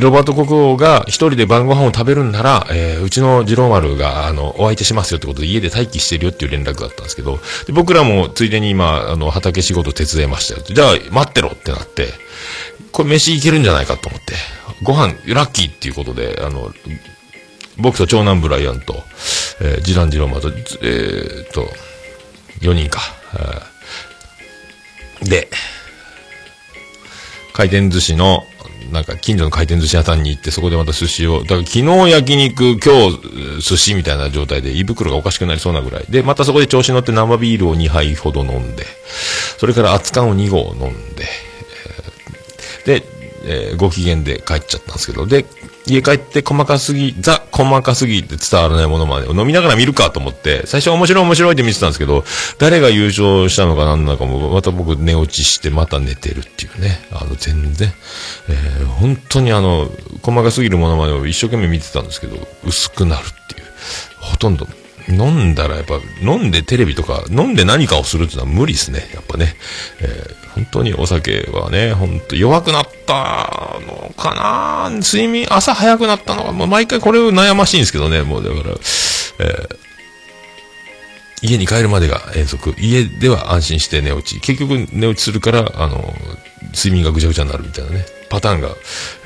ロバート国王が一人で晩ご飯を食べるんなら、えーうちの次郎丸が、あの、お相手しますよってことで家で待機してるよっていう連絡があったんですけど、で僕らもついでに今、あの、畑仕事手伝いましたよ。じゃあ、待ってろってなって、これ飯いけるんじゃないかと思って、ご飯、ラッキーっていうことで、あの、僕と長男ブライアンと、えー、次男次郎丸と、えーっと、4人か。で、回転寿司の、なんか近所の回転寿司屋さんに行って、そこでまた寿司を、だから昨日焼肉、今日寿司みたいな状態で胃袋がおかしくなりそうなぐらい。で、またそこで調子乗って生ビールを2杯ほど飲んで、それから熱燗を2合飲んで、で、えーご機嫌で帰っちゃったんですけど、で、家帰って細かすぎ、ザ細かすぎって伝わらないものまで飲みながら見るかと思って、最初面白い面白いって見てたんですけど、誰が優勝したのかなんなのかも、また僕寝落ちしてまた寝てるっていうね。あの、全然、えー本当にあの、細かすぎるものまでを一生懸命見てたんですけど、薄くなるっていう。ほとんど、飲んだらやっぱ、飲んでテレビとか、飲んで何かをするっていうのは無理ですね。やっぱね。えー本当にお酒はね、本当弱くなったのかな睡眠、朝早くなったのか、もう毎回これを悩ましいんですけどね、もうだから、えー家に帰るまでが遠足。家では安心して寝落ち。結局寝落ちするから、あの、睡眠がぐちゃぐちゃになるみたいなね。パターンが、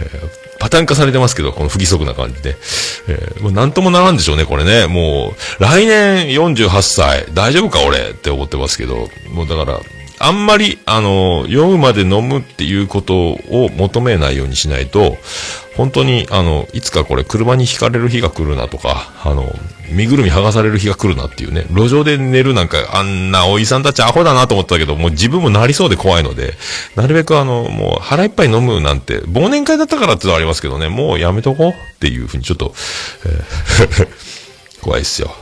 えーパターン化されてますけど、この不規則な感じで。えーもうなんともならんでしょうね、これね。もう、来年48歳、大丈夫か俺って思ってますけど、もうだから、あんまり、あの、酔うまで飲むっていうことを求めないようにしないと、本当に、あの、いつかこれ車にひかれる日が来るなとか、あの、身ぐるみ剥がされる日が来るなっていうね、路上で寝るなんか、あんなおじさんたちアホだなと思ったけど、もう自分もなりそうで怖いので、なるべくあの、もう腹いっぱい飲むなんて、忘年会だったからってのはありますけどね、もうやめとこうっていうふうにちょっと、えー 怖いっすよ。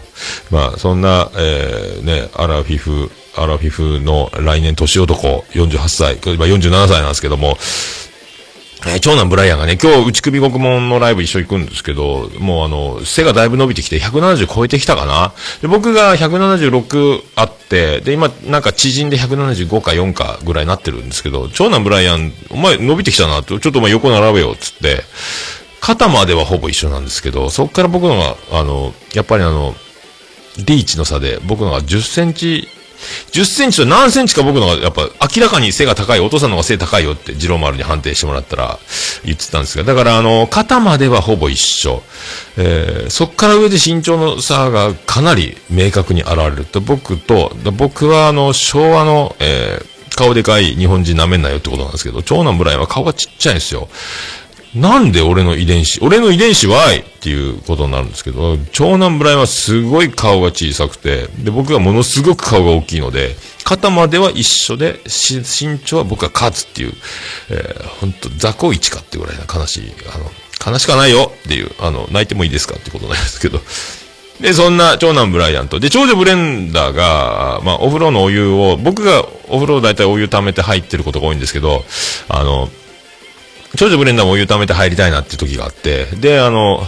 まあ、そんな、えー、ね、アラフィフ、アラフィフの来年年男、48歳、今47歳なんですけども、え長男ブライアンがね、今日、内首獄門のライブ一緒に行くんですけど、もうあの、背がだいぶ伸びてきて、170超えてきたかな。で、僕が176あって、で、今、なんか縮んで175か4かぐらいになってるんですけど、長男ブライアン、お前伸びてきたなって、ちょっとお前横並べよ、つって、肩まではほぼ一緒なんですけど、そこから僕のが、あの、やっぱりあの、リーチの差で、僕のが10センチ、10センチと何センチか僕のが、やっぱ明らかに背が高い、お父さんの方が背高いよって、次郎丸に判定してもらったら言ってたんですが、だからあの、肩まではほぼ一緒。えー、そっから上で身長の差がかなり明確に現れると、僕と、僕はあの、昭和の、えー、顔でかい日本人舐めんなよってことなんですけど、長男ブライは顔がちっちゃいんですよ。なんで俺の遺伝子、俺の遺伝子はいっていうことになるんですけど、長男ブライはすごい顔が小さくて、で、僕はものすごく顔が大きいので、肩までは一緒で、身長は僕が勝つっていう、えー、ほんと、雑魚一かってぐらいな悲しい、あの、悲しくはないよっていう、あの、泣いてもいいですかってことなんですけど、で、そんな長男ブライアンと、で、長女ブレンダーが、まあ、お風呂のお湯を、僕がお風呂大体お湯溜めて入ってることが多いんですけど、あの、長女ブレンダーもお湯溜めて入りたいなっていう時があって、で、あの、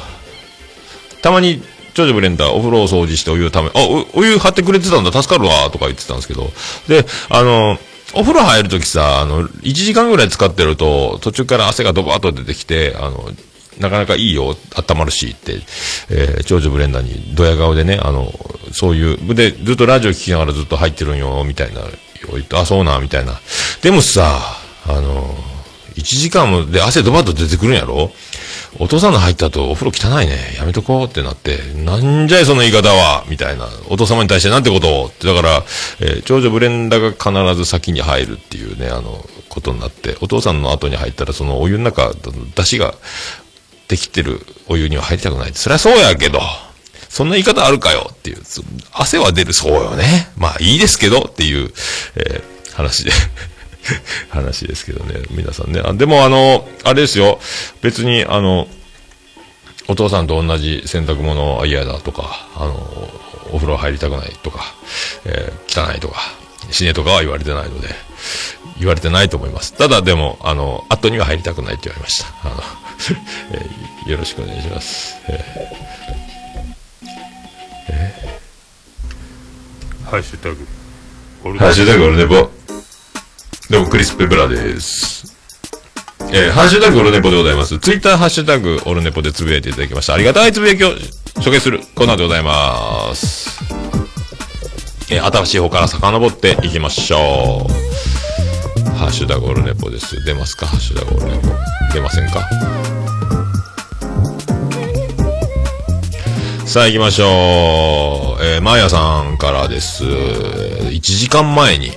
たまに、長女ブレンダーお風呂を掃除してお湯を溜め、あ、おお湯張ってくれてたんだ、助かるわ、とか言ってたんですけど、で、あの、お風呂入るときさ、あの、1時間ぐらい使ってると、途中から汗がドバーッと出てきて、あの、なかなかいいよ、温まるしって、えー、長女ブレンダーにドヤ顔でね、あの、そういう、で、ずっとラジオ聞きながらずっと入ってるんよ、みたいな、言ってあ、そうな、みたいな。でもさ、あの、1時間もで汗ドバッと出てくるんやろ？お父さんの入った後お風呂汚いね。やめとこうってなって、なんじゃいその言い方は？みたいな。お父様に対してなんてことを？って、だから、えー長女ブレンダが必ず先に入るっていうね、あの、ことになって、お父さんの後に入ったら、そのお湯の中、出汁ができてるお湯には入りたくない。そりゃそうやけど、そんな言い方あるかよっていう、汗は出るそうよね。まあいいですけどっていう、えー話で。話ですけどね、皆さんね。あでもあの、あれですよ。別にあの、お父さんと同じ洗濯物は嫌だとか、あの、お風呂入りたくないとか、えー汚いとか、死ねとかは言われてないので、言われてないと思います。ただでも、あの、後には入りたくないって言われました。あの、えーよろしくお願いします。えハッシュタグ。ハッシュタグオルネポ。どうも、クリス・ペブラです。えー、ハッシュタグオルネポでございます。ツイッターハッシュタグオルネポでつぶやいていただきました。ありがたいつぶやきを紹介するコーナーでございます。えー、新しい方から遡っていきましょう。ハッシュタグオルネポです。出ますか？ハッシュタグオルネポ。出ませんか？さあ行きましょう。えー、マーヤさんからです。1時間前に、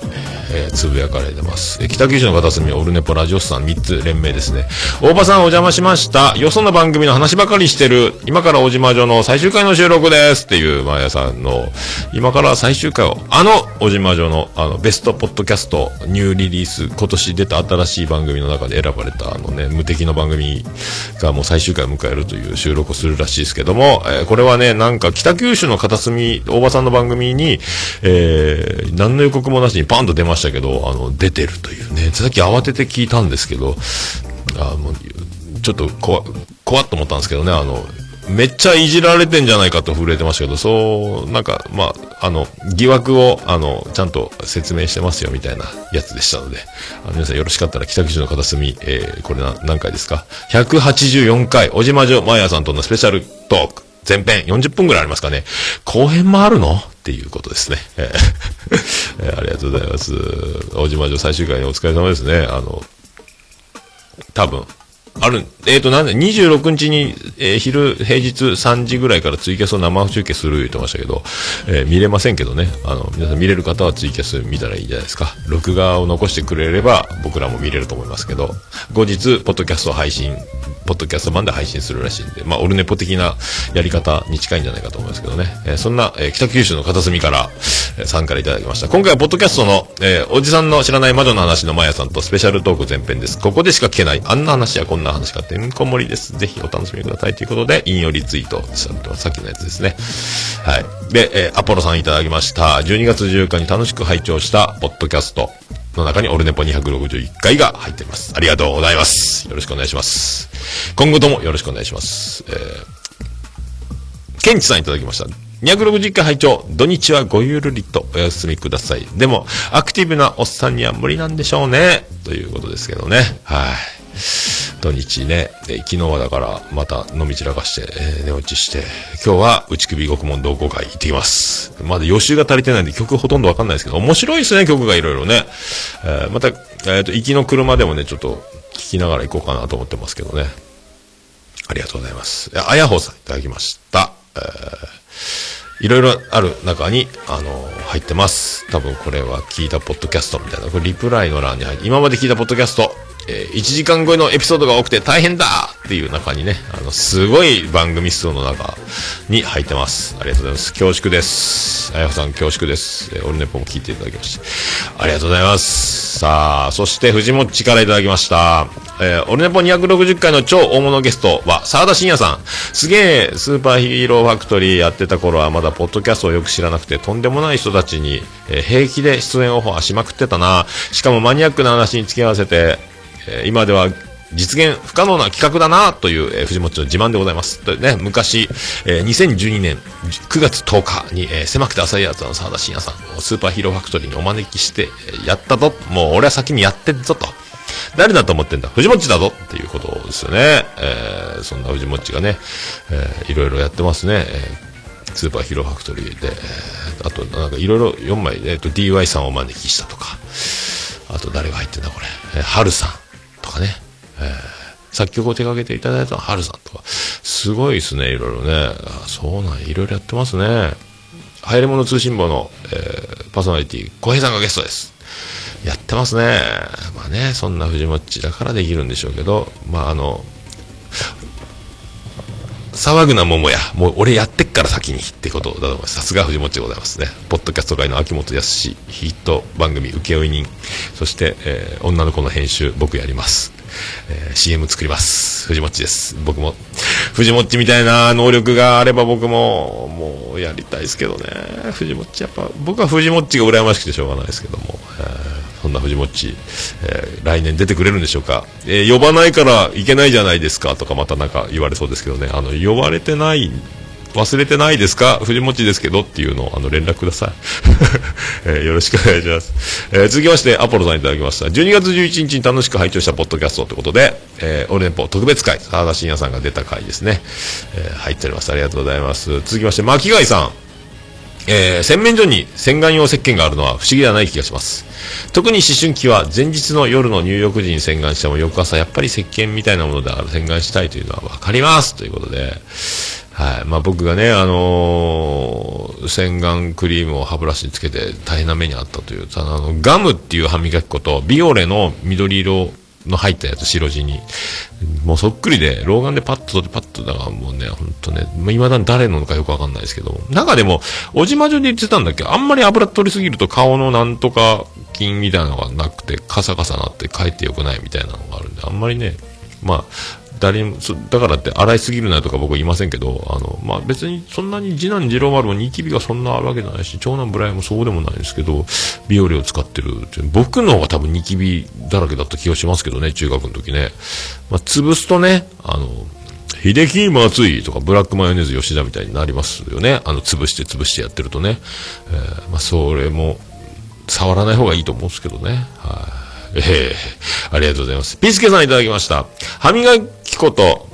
えーつぶやかれてます。えー北九州の片隅、オルネポラジオスさん3つ連名ですね。大場さんお邪魔しました。よその番組の話ばかりしてる。今から小島城の最終回の収録です。っていうマーヤさんの、今から最終回を、あの小島城の、あの、ベストポッドキャストニューリリース、今年出た新しい番組の中で選ばれた、あのね、無敵の番組がもう最終回を迎えるという収録をするらしいですけども、えーこれはね、なんか北九州の片隅、大場さんの番組に、えー、何の予告もなしにパンと出ましたけど、あの、出てるというね、さっき慌てて聞いたんですけど、あもうちょっと怖、怖っと思ったんですけどね、あの、めっちゃいじられてんじゃないかと震えてましたけど、そう、なんか、まあ、あの、疑惑を、あの、ちゃんと説明してますよ、みたいなやつでしたので、あの皆さんよろしかったら、北九州の片隅、えー、これな、何回ですか ?184 回、小島城マヤさんとのスペシャルトーク、前編40分ぐらいありますかね。後編もあるの？っていうことですね。えーありがとうございます。大島城最終回にお疲れ様ですね。あの、多分、ある、えっ、と、なんで、26日に、えー昼、平日3時ぐらいからツイキャスを生中継する言ってましたけど、えー見れませんけどね。あの、皆さん見れる方はツイキャス見たらいいじゃないですか？録画を残してくれれば、僕らも見れると思いますけど、後日、ポッドキャスト配信、ポッドキャスト版で配信するらしいんで、まあ、オルネポ的なやり方に近いんじゃないかと思いますけどね。えーそんな、えー北九州の片隅から、えー参加いただきました。今回はポッドキャストの、えーおじさんの知らない魔女の話のマヤさんとスペシャルトーク前編です。ここでしか聞けない、あんな話やこんなな話がてんこ盛りです。ぜひお楽しみくださいということで、引用リツイートされてますさっきのやつですね。はい。で、えーアポロさんいただきました。12月14日に楽しく拝聴したポッドキャストの中にオルネポ261回が入っています。ありがとうございます。よろしくお願いします。今後ともよろしくお願いします。えーケンチさんいただきました。260回拝聴土日はごゆるりとお休みください。でも、アクティブなおっさんには無理なんでしょうね。ということですけどね。はい。土日ね、えー昨日はだから、また飲み散らかして、えー寝落ちして、今日は内首獄門同好会行ってきます。まだ予習が足りてないんで曲ほとんどわかんないですけど、面白いですね、曲がいろいろね。えーまた、えっ、と、行きの車でもね、ちょっと聞きながら行こうかなと思ってますけどね。ありがとうございます。あやほうさんいただきました。えーいろいろある中に、あの入ってます。多分これは聞いたポッドキャストみたいな。これリプライの欄に入って、今まで聞いたポッドキャスト、えー1時間超えのエピソードが多くて大変だっていう中にね、あの、すごい番組数の中に入ってます。ありがとうございます。恐縮です。あやほさん恐縮です。えー、オルネポも聞いていただきまして。ありがとうございます。さあ、そして藤もっちからいただきました。えー、オルネポ260回の超大物ゲストは、沢田信也さん。すげえ、スーパーヒーローファクトリーやってた頃はまだポッドキャストをよく知らなくて、とんでもない人たちに、えー平気で出演オファーしまくってたな。しかもマニアックな話に付き合わせて、えー今では実現不可能な企画だなという、えー藤本の自慢でございます。とね、昔、えー2012年9月10日に、えー狭くて浅いやつの沢田信也さんをスーパーヒーローファクトリーにお招きして、えーやったぞ。もう俺は先にやってんぞと。誰だと思ってんだ？藤もっちだぞっていうことですよね。えーそんな藤もっちがね、えーいろいろやってますね。えースーパーヒーローファクトリーで、えーあとなんかいろいろ4枚、えっ、と DY さんをお招きしたとか、あと誰が入ってんだこれ、えー、春さんかね、えー作曲を手掛けていただいたのはるさんとか、すごいですね、いろいろね。あそうなんいろいろやってますね。入れ物通信簿の、えー、パーソナリティ、小平さんがゲストです。やってますね。まあね、そんな藤もっちだからできるんでしょうけど、まああの、騒ぐな桃や。もう俺やってっから先にってことだと思います。さすが藤本でございますね。ポッドキャスト界の秋元康ヒット番組請負人。そして、えー女の子の編集僕やります。えー CM 作ります。藤本です。僕も、藤本みたいな能力があれば僕も、もうやりたいですけどね。藤本やっぱ、僕は藤本が羨ましくてしょうがないですけども。えーそんな藤本、えー来年出てくれるんでしょうか、えー呼ばないからいけないじゃないですかとかまたなんか言われそうですけどね、あの、呼ばれてない、忘れてないですか藤本ですけどっていうのをあの連絡ください、えーよろしくお願いします。えー続きまして、アポロさんいただきました。12月11日に楽しく拝聴したポッドキャストということで、えー、オルネポ特別会、沢田信也さんが出た回ですね。えー入っております。ありがとうございます。続きまして、巻貝さん。えー洗面所に洗顔用石鹸があるのは不思議ではない気がします。特に思春期は前日の夜の入浴時に洗顔しても翌朝やっぱり石鹸みたいなもので洗顔したいというのはわかりますということで、はい。まあ僕がね、あのー洗顔クリームを歯ブラシにつけて大変な目にあったという、あの、ガムっていう歯磨き粉とビオレの緑色の入ったやつ、白地に。もうそっくりで、老眼でパッと取ってパッと、だからもうね、ほんとね、まあ、未だに誰なのかよくわかんないですけど、中でも、おじまじょで言ってたんだっけ、あんまり油取りすぎると顔のなんとか菌みたいなのがなくて、カサカサなって帰ってよくないみたいなのがあるんで、あんまりね、まあ、誰も、だからって洗いすぎるなとか僕は言いませんけど、あの、まあ別にそんなに次男次郎丸もニキビがそんなあるわけじゃないし、長男ブライもそうでもないんですけど、ビオレを使ってるって僕の方が多分ニキビだらけだった気がしますけどね、中学の時ね。まあ潰すとね、あの、秀樹今熱いとか、ブラックマヨネーズ吉田みたいになりますよね。あの、潰して潰してやってるとね。えーまあそれも、触らない方がいいと思うんですけどね。はい。ええありがとうございます。ピスケさんいただきました。歯磨き粉と、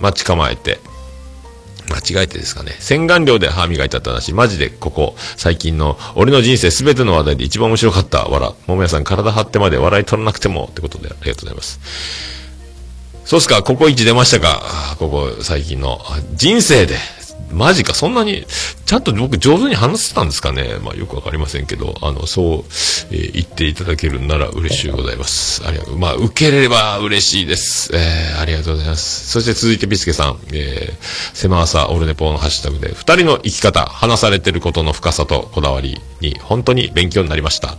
待ち構えて、間違えてですかね。洗顔料で歯磨いたって話、マジでここ、最近の、俺の人生すべての話題で一番面白かった、笑。桃屋さん体張ってまで笑い取らなくても、ってことで、ありがとうございます。そうっすか、ここ一出ましたか。ここ、最近の。人生で。マジか、そんなに、ちゃんと僕上手に話せたんですかね？まあよくわかりませんけど、あの、そう、えー言っていただけるなら嬉しいございます。ありがとう。まあ、受ければ嬉しいです。えー、ありがとうございます。そして続いてビスケさん、えー、狭朝オルネポのハッシュタグで、二人の生き方、話されてることの深さとこだわりに、本当に勉強になりました。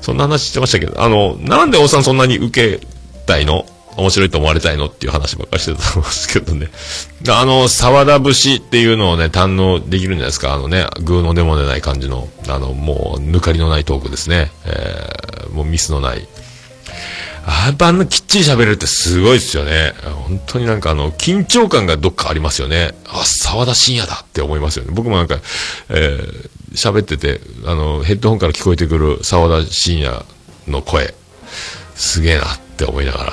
そんな話してましたけど、あの、なんでおさんそんなに受けたいの？面白いと思われたいのっていう話ばっかりしてたと思うんですけどね。あの、沢田節っていうのをね、堪能できるんじゃないですか。あのね、グーのでも出ない感じの、あの、もう、抜かりのないトークですね。えー、もうミスのない。あやっぱあんなきっちり喋れるってすごいですよね。本当になんかあの、緊張感がどっかありますよね。あ、沢田信也だって思いますよね。僕もなんか、えー喋ってて、あの、ヘッドホンから聞こえてくる沢田信也の声、すげえなって思いながら、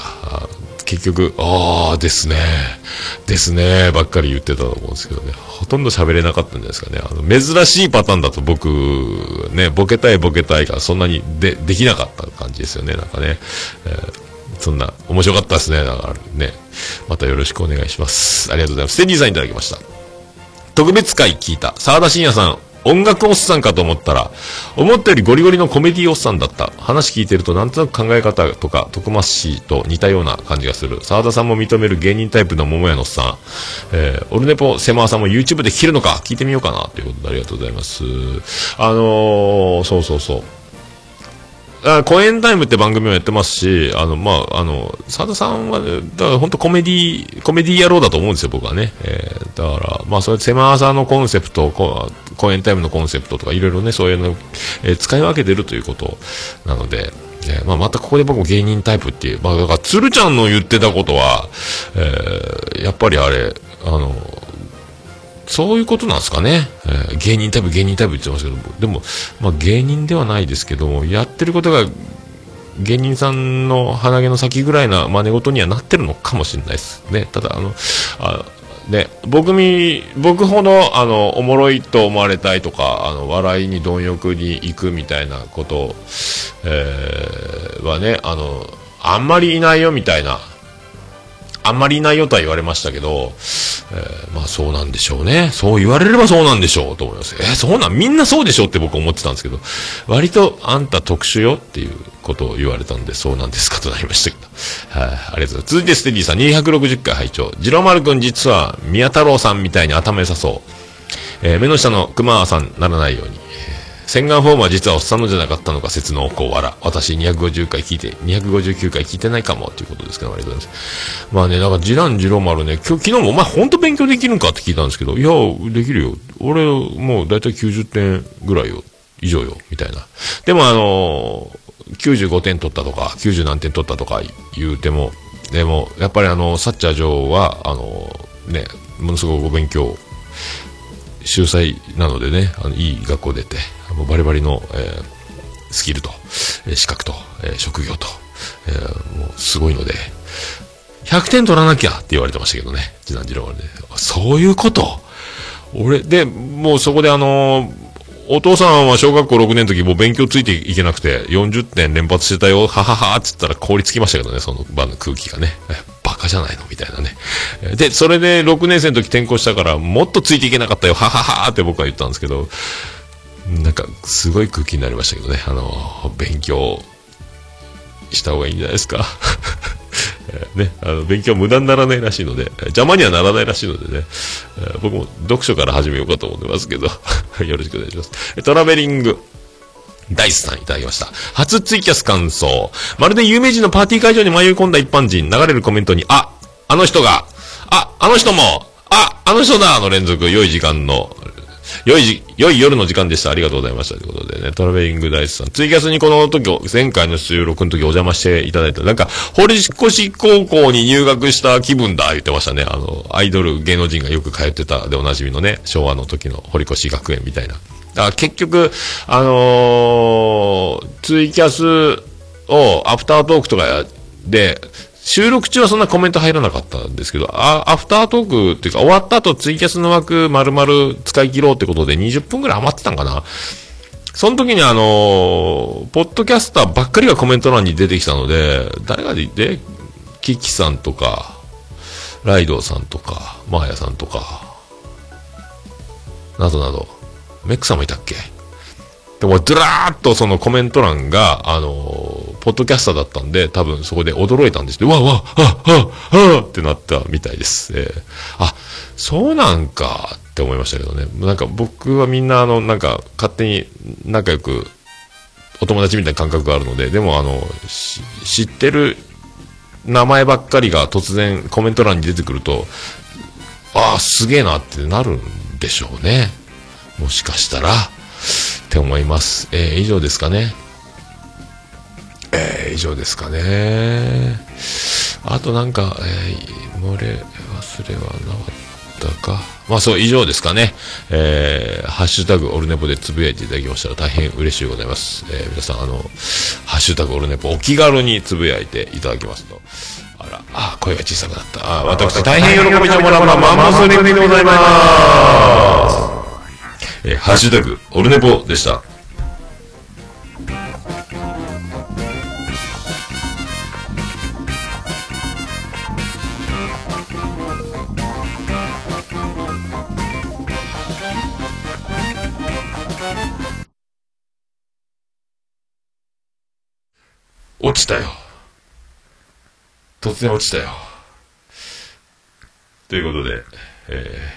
結局、ああ、ですね、ですね、ばっかり言ってたと思うんですけどね、ほとんど喋れなかったんじゃないですかね。あの、珍しいパターンだと僕、ね、ボケたいボケたいがそんなにで、できなかった感じですよね、なんかね。えーそんな、面白かったですね、だからね。またよろしくお願いします。ありがとうございます。ステディさんいただきました。特別会聞いた。沢田信也さん、音楽おっさんかと思ったら、思ったよりゴリゴリのコメディおっさんだった。話聞いてるとなんとなく考え方とか、徳松氏と似たような感じがする。沢田さんも認める芸人タイプの桃屋のおっさん。えー、オルネポ、セマーさんも YouTube で聞けるのか聞いてみようかなということでありがとうございます。あのー、そうそうそう。あコエンタイムって番組もやってますし、あの、まあ、あの、沢田さんは、ね、だから本当コメディ、コメディ野郎だと思うんですよ、僕はね。えー、だから、まあ、それ、狭さんのコンセプト、こコエンタイムのコンセプトとか、いろいろね、そういうの、えー使い分けてるということなので、えまあ、またここで僕も芸人タイプっていう、まあ、だから、鶴ちゃんの言ってたことは、えーやっぱりあれ、あの、そういうことなんですかね。えー芸人タイプ、芸人タイプ言ってますけど、でも、まあ芸人ではないですけども、やってることが芸人さんの鼻毛の先ぐらいな真似事にはなってるのかもしれないですね。ただ、あの、あね、僕み、僕ほど、あの、おもろいと思われたいとか、あの、笑いに貪欲に行くみたいなこと、えーはね、あの、あんまりいないよみたいな、あんまりいないよとは言われましたけど、えーまあそうなんでしょうね。そう言われればそうなんでしょうと思います。えーそうなんみんなそうでしょって僕思ってたんですけど、割とあんた特殊よっていうことを言われたんで、そうなんですかとなりましたけど。はい、ありがとうございます。続いてステディさん、260回拝聴ジロマル君実は宮太郎さんみたいに頭良さそう。えー目の下の熊さんならないように。洗顔フォームは実はおっさんのじゃなかったのか説のおこう笑。私250回聞いて、259回聞いてないかもということですけど、ありがとうございます。まあね、なんかジランジロマルね、今日、昨日もお前本当勉強できるんかって聞いたんですけど、いや、できるよ。俺、もうだいたい90点ぐらいよ。以上よ。みたいな。でもあのー95点取ったとか、90何点取ったとか言うても、でも、やっぱりあの、サッチャー女王は、あのーね、ものすごくお勉強秀才なのでね、あのいい学校出て、もうバリバリの、えースキルと、えー資格と、えー職業と、えーもうすごいので、100点取らなきゃって言われてましたけどね、次男次郎はね。そういうこと俺、で、もうそこであのーお父さんは小学校6年の時もう勉強ついていけなくて40点連発してたよ、はははって言ったら凍りつきましたけどね、その場の空気がね。バカじゃないのみたいなね。で、それで6年生の時転校したからもっとついていけなかったよ、はははって僕は言ったんですけど、なんかすごい空気になりましたけどね、あの、勉強した方がいいんじゃないですか。ね、あの勉強無駄にならないらしいので、邪魔にはならないらしいのでね、えー僕も読書から始めようかと思ってますけど、よろしくお願いします。トラベリング。ダイスさんいただきました。初ツイキャス感想。まるで有名人のパーティー会場に迷い込んだ一般人、流れるコメントに、あ、あの人が、あ、あの人も、あ、あの人だの連続、良い時間の、良い、良い夜の時間でした。ありがとうございました。ということでね、トラベリングダイスさん。ツイキャスにこの時、前回の収録の時お邪魔していただいた。なんか、堀越高校に入学した気分だ、言ってましたね。あの、アイドル芸能人がよく通ってたでおなじみのね、昭和の時の堀越学園みたいな。だから結局、あのーツイキャスをアフタートークとかで、収録中はそんなコメント入らなかったんですけど、あアフタートークっていうか終わった後ツイキャスの枠丸々使い切ろうってことで20分ぐらい余ってたんかな。その時にあのーポッドキャスターばっかりがコメント欄に出てきたので、誰がで、でキキさんとか、ライドさんとか、マーヤさんとか、などなど、メックさんもいたっけ？でも、ドラーっとそのコメント欄が、あのーポッドキャスターだったんで、多分そこで驚いたんですけど、わうわ、あ、あ、あってなったみたいです。えーあ、そうなんかって思いましたけどね。なんか僕はみんな、あの、なんか勝手に仲良く、お友達みたいな感覚があるので、でもあの、知ってる名前ばっかりが突然コメント欄に出てくると、ああ、すげえなってなるんでしょうね。もしかしたら、って思います。えー以上ですかね。えー以上ですかね。あとなんか、えー漏れ忘れはなかったか。まあそう、以上ですかね。えーハッシュタグオルネポでつぶやいていただきましたら大変嬉しいございます。えー皆さん、あの、ハッシュタグオルネポお気軽につぶやいていただきますと。あら、あ、声が小さくなった。あ、私大変喜びちょもらうまマンモスネでございます。えーハッシュタグオルネポでした。たよ。突然落ちたよ。ということで、え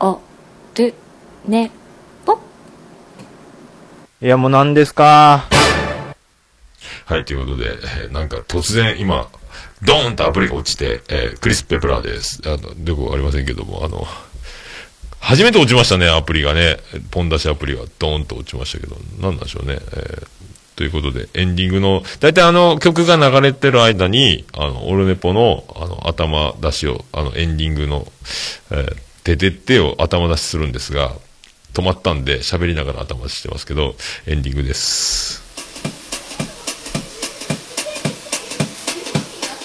あ、で、ね、ぽいや、もう何ですか？ーはい、ということで、えーなんか突然今、ドーンとアプリが落ちて、えークリス・ペプラーです。あの、よくわかりませんけども、あの、初めて落ちましたね、アプリがね。ポン出しアプリがドーンと落ちましたけど、なんなんでしょうね。えーということで、エンディングの、だいたいあの曲が流れてる間に、あの、オルネポの、あの、頭出しを、あの、エンディングの、えー、ててってを頭出しするんですが、止まったんで喋りながら頭出ししてますけど、エンディングです。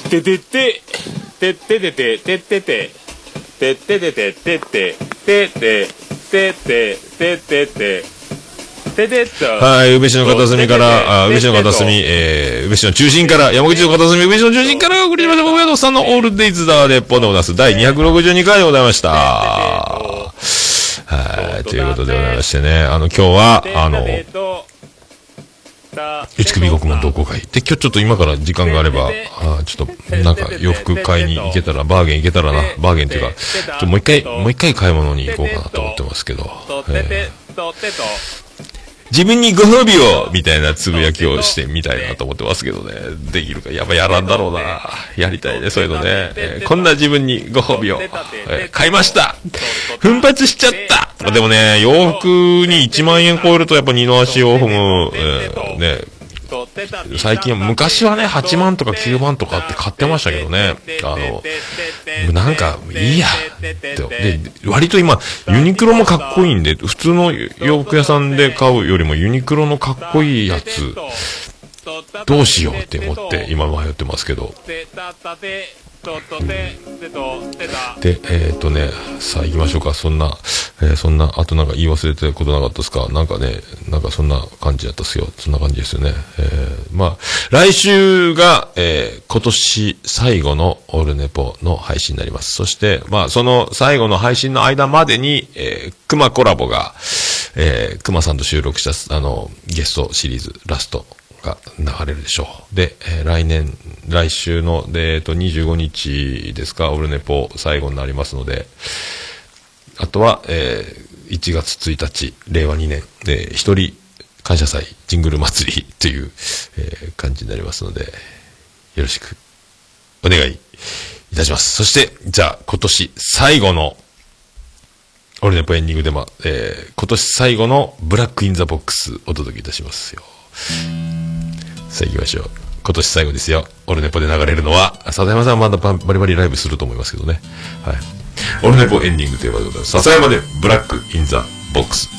ててて、てててて、ててて、てててて、てて、てて、てて、ててて、ててて。はい、宇部市の片隅から、あ宇部市の片隅、えー、宇部市の中心から、山口の片隅、宇部市の中心からお送りしました、僕さんのオールデイズだ、レッポンでございます。第262回でございました。はい、ということでございましてね、あの、今日は、あの、一首獄門同好会。で、今日ちょっと今から時間があれば、あーちょっと、なんか洋服買いに行けたら、バーゲン行けたらな、バーゲンっていうか、ちょっともう一回、もう一回買い物に行こうかなと思ってますけど、えー自分にご褒美をみたいなつぶやきをしてみたいなと思ってますけどね。できるか。やっぱやらんだろうな。やりたいね、そういうのね。えーこんな自分にご褒美を、えー買いました奮発しちゃったでもね、洋服に1万円超えるとやっぱ二の足を踏む、えーね、最近、昔はね、8万とか9万とかって買ってましたけどね。あの、なんか、いいや。で、割と今、ユニクロもかっこいいんで、普通の洋服屋さんで買うよりもユニクロのかっこいいやつ、どうしようって思って今迷ってますけど。で、えっ、とね、さあ行きましょうか。そんな、えーそんな、あとなんか言い忘れてることなかったですか？なんかね、なんかそんな感じだったっすよ。そんな感じですよね。えーまあ、来週が、えー今年最後のオールネポの配信になります。そして、まあ、その最後の配信の間までに、えー、熊コラボが、えー、熊さんと収録した、あの、ゲストシリーズ、ラストが流れるでしょう。で、えー来年、来週の、で、えっと、25日ですか、オルネポ最後になりますので、あとは、えー1月1日、令和2年、で、一人感謝祭、ジングル祭り という、えー感じになりますので、よろしくお願いいたします。そして、じゃあ、今年最後の、オルネポエンディングでも、えー今年最後の Black in the Box お届けいたしますよ。さあ行きましょう。今年最後ですよ。オルネポで流れるのは、笹山さんはまだババリバリライブすると思いますけどね。はい。オルネポエンディングテーマでございます。笹山で Black in the Box。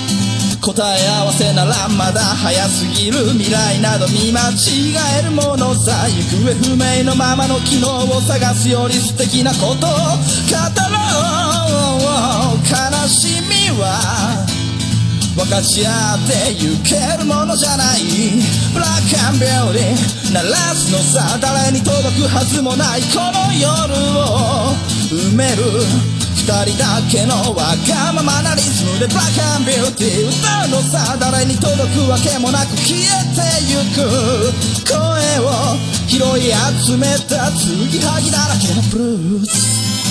答え合わせならまだ早すぎる未来など見間違えるものさ行方不明のままの機能を探すより素敵なことを語ろう。悲しみは分かち合ってゆけるものじゃない。ブラックアン。ビューティー鳴らすのさ誰に届くはずもない。この夜を埋める。二人だけのわがままなリズムでブラックビューティー。歌うのさ誰に届くわけもなく消えてゆく。声を拾い集めた継ぎはぎだらけのブルース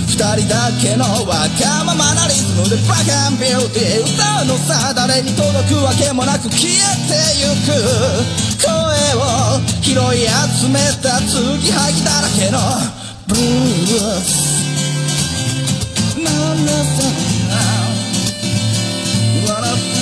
人だけのわがままなリズムでブラックアンビューティー歌うのさ誰に届くわけもなく消えてゆく。声を拾い集めた継ぎはぎだらけのブルースなんださ笑って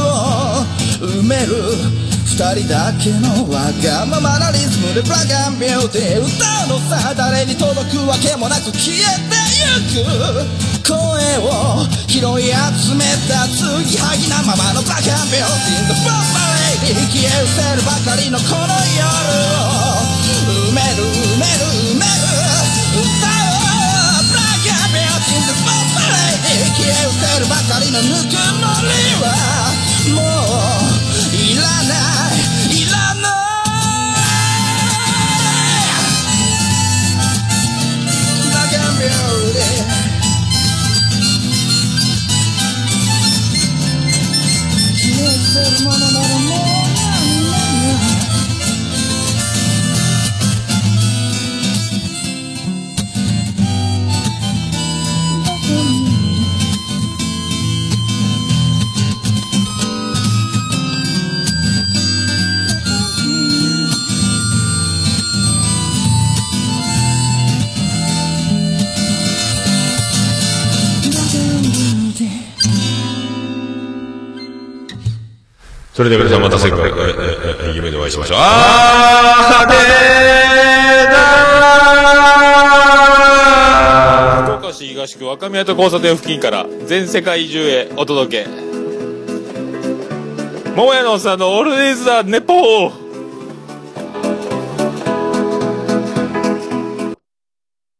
埋める。二人だけのわがままなリズムでブラックビューティー。歌うのさ誰に届くわけもなく消えてゆく。声を拾い集めた継ぎはぎなままのブラックビューティー The f i r Lady 消え失せるばかりのこの夜を。埋める埋める埋める。歌うブラックビューティー The f i r Lady 消え失せるばかりのぬくもりは。もうそれでは皆さんまた世界、えええ夢でお会いしましょう。あーでーだ福岡市東区若宮と交差点付近から全世界中へお届け。桃屋のおっさんのオールディーズ・ザ・ネポー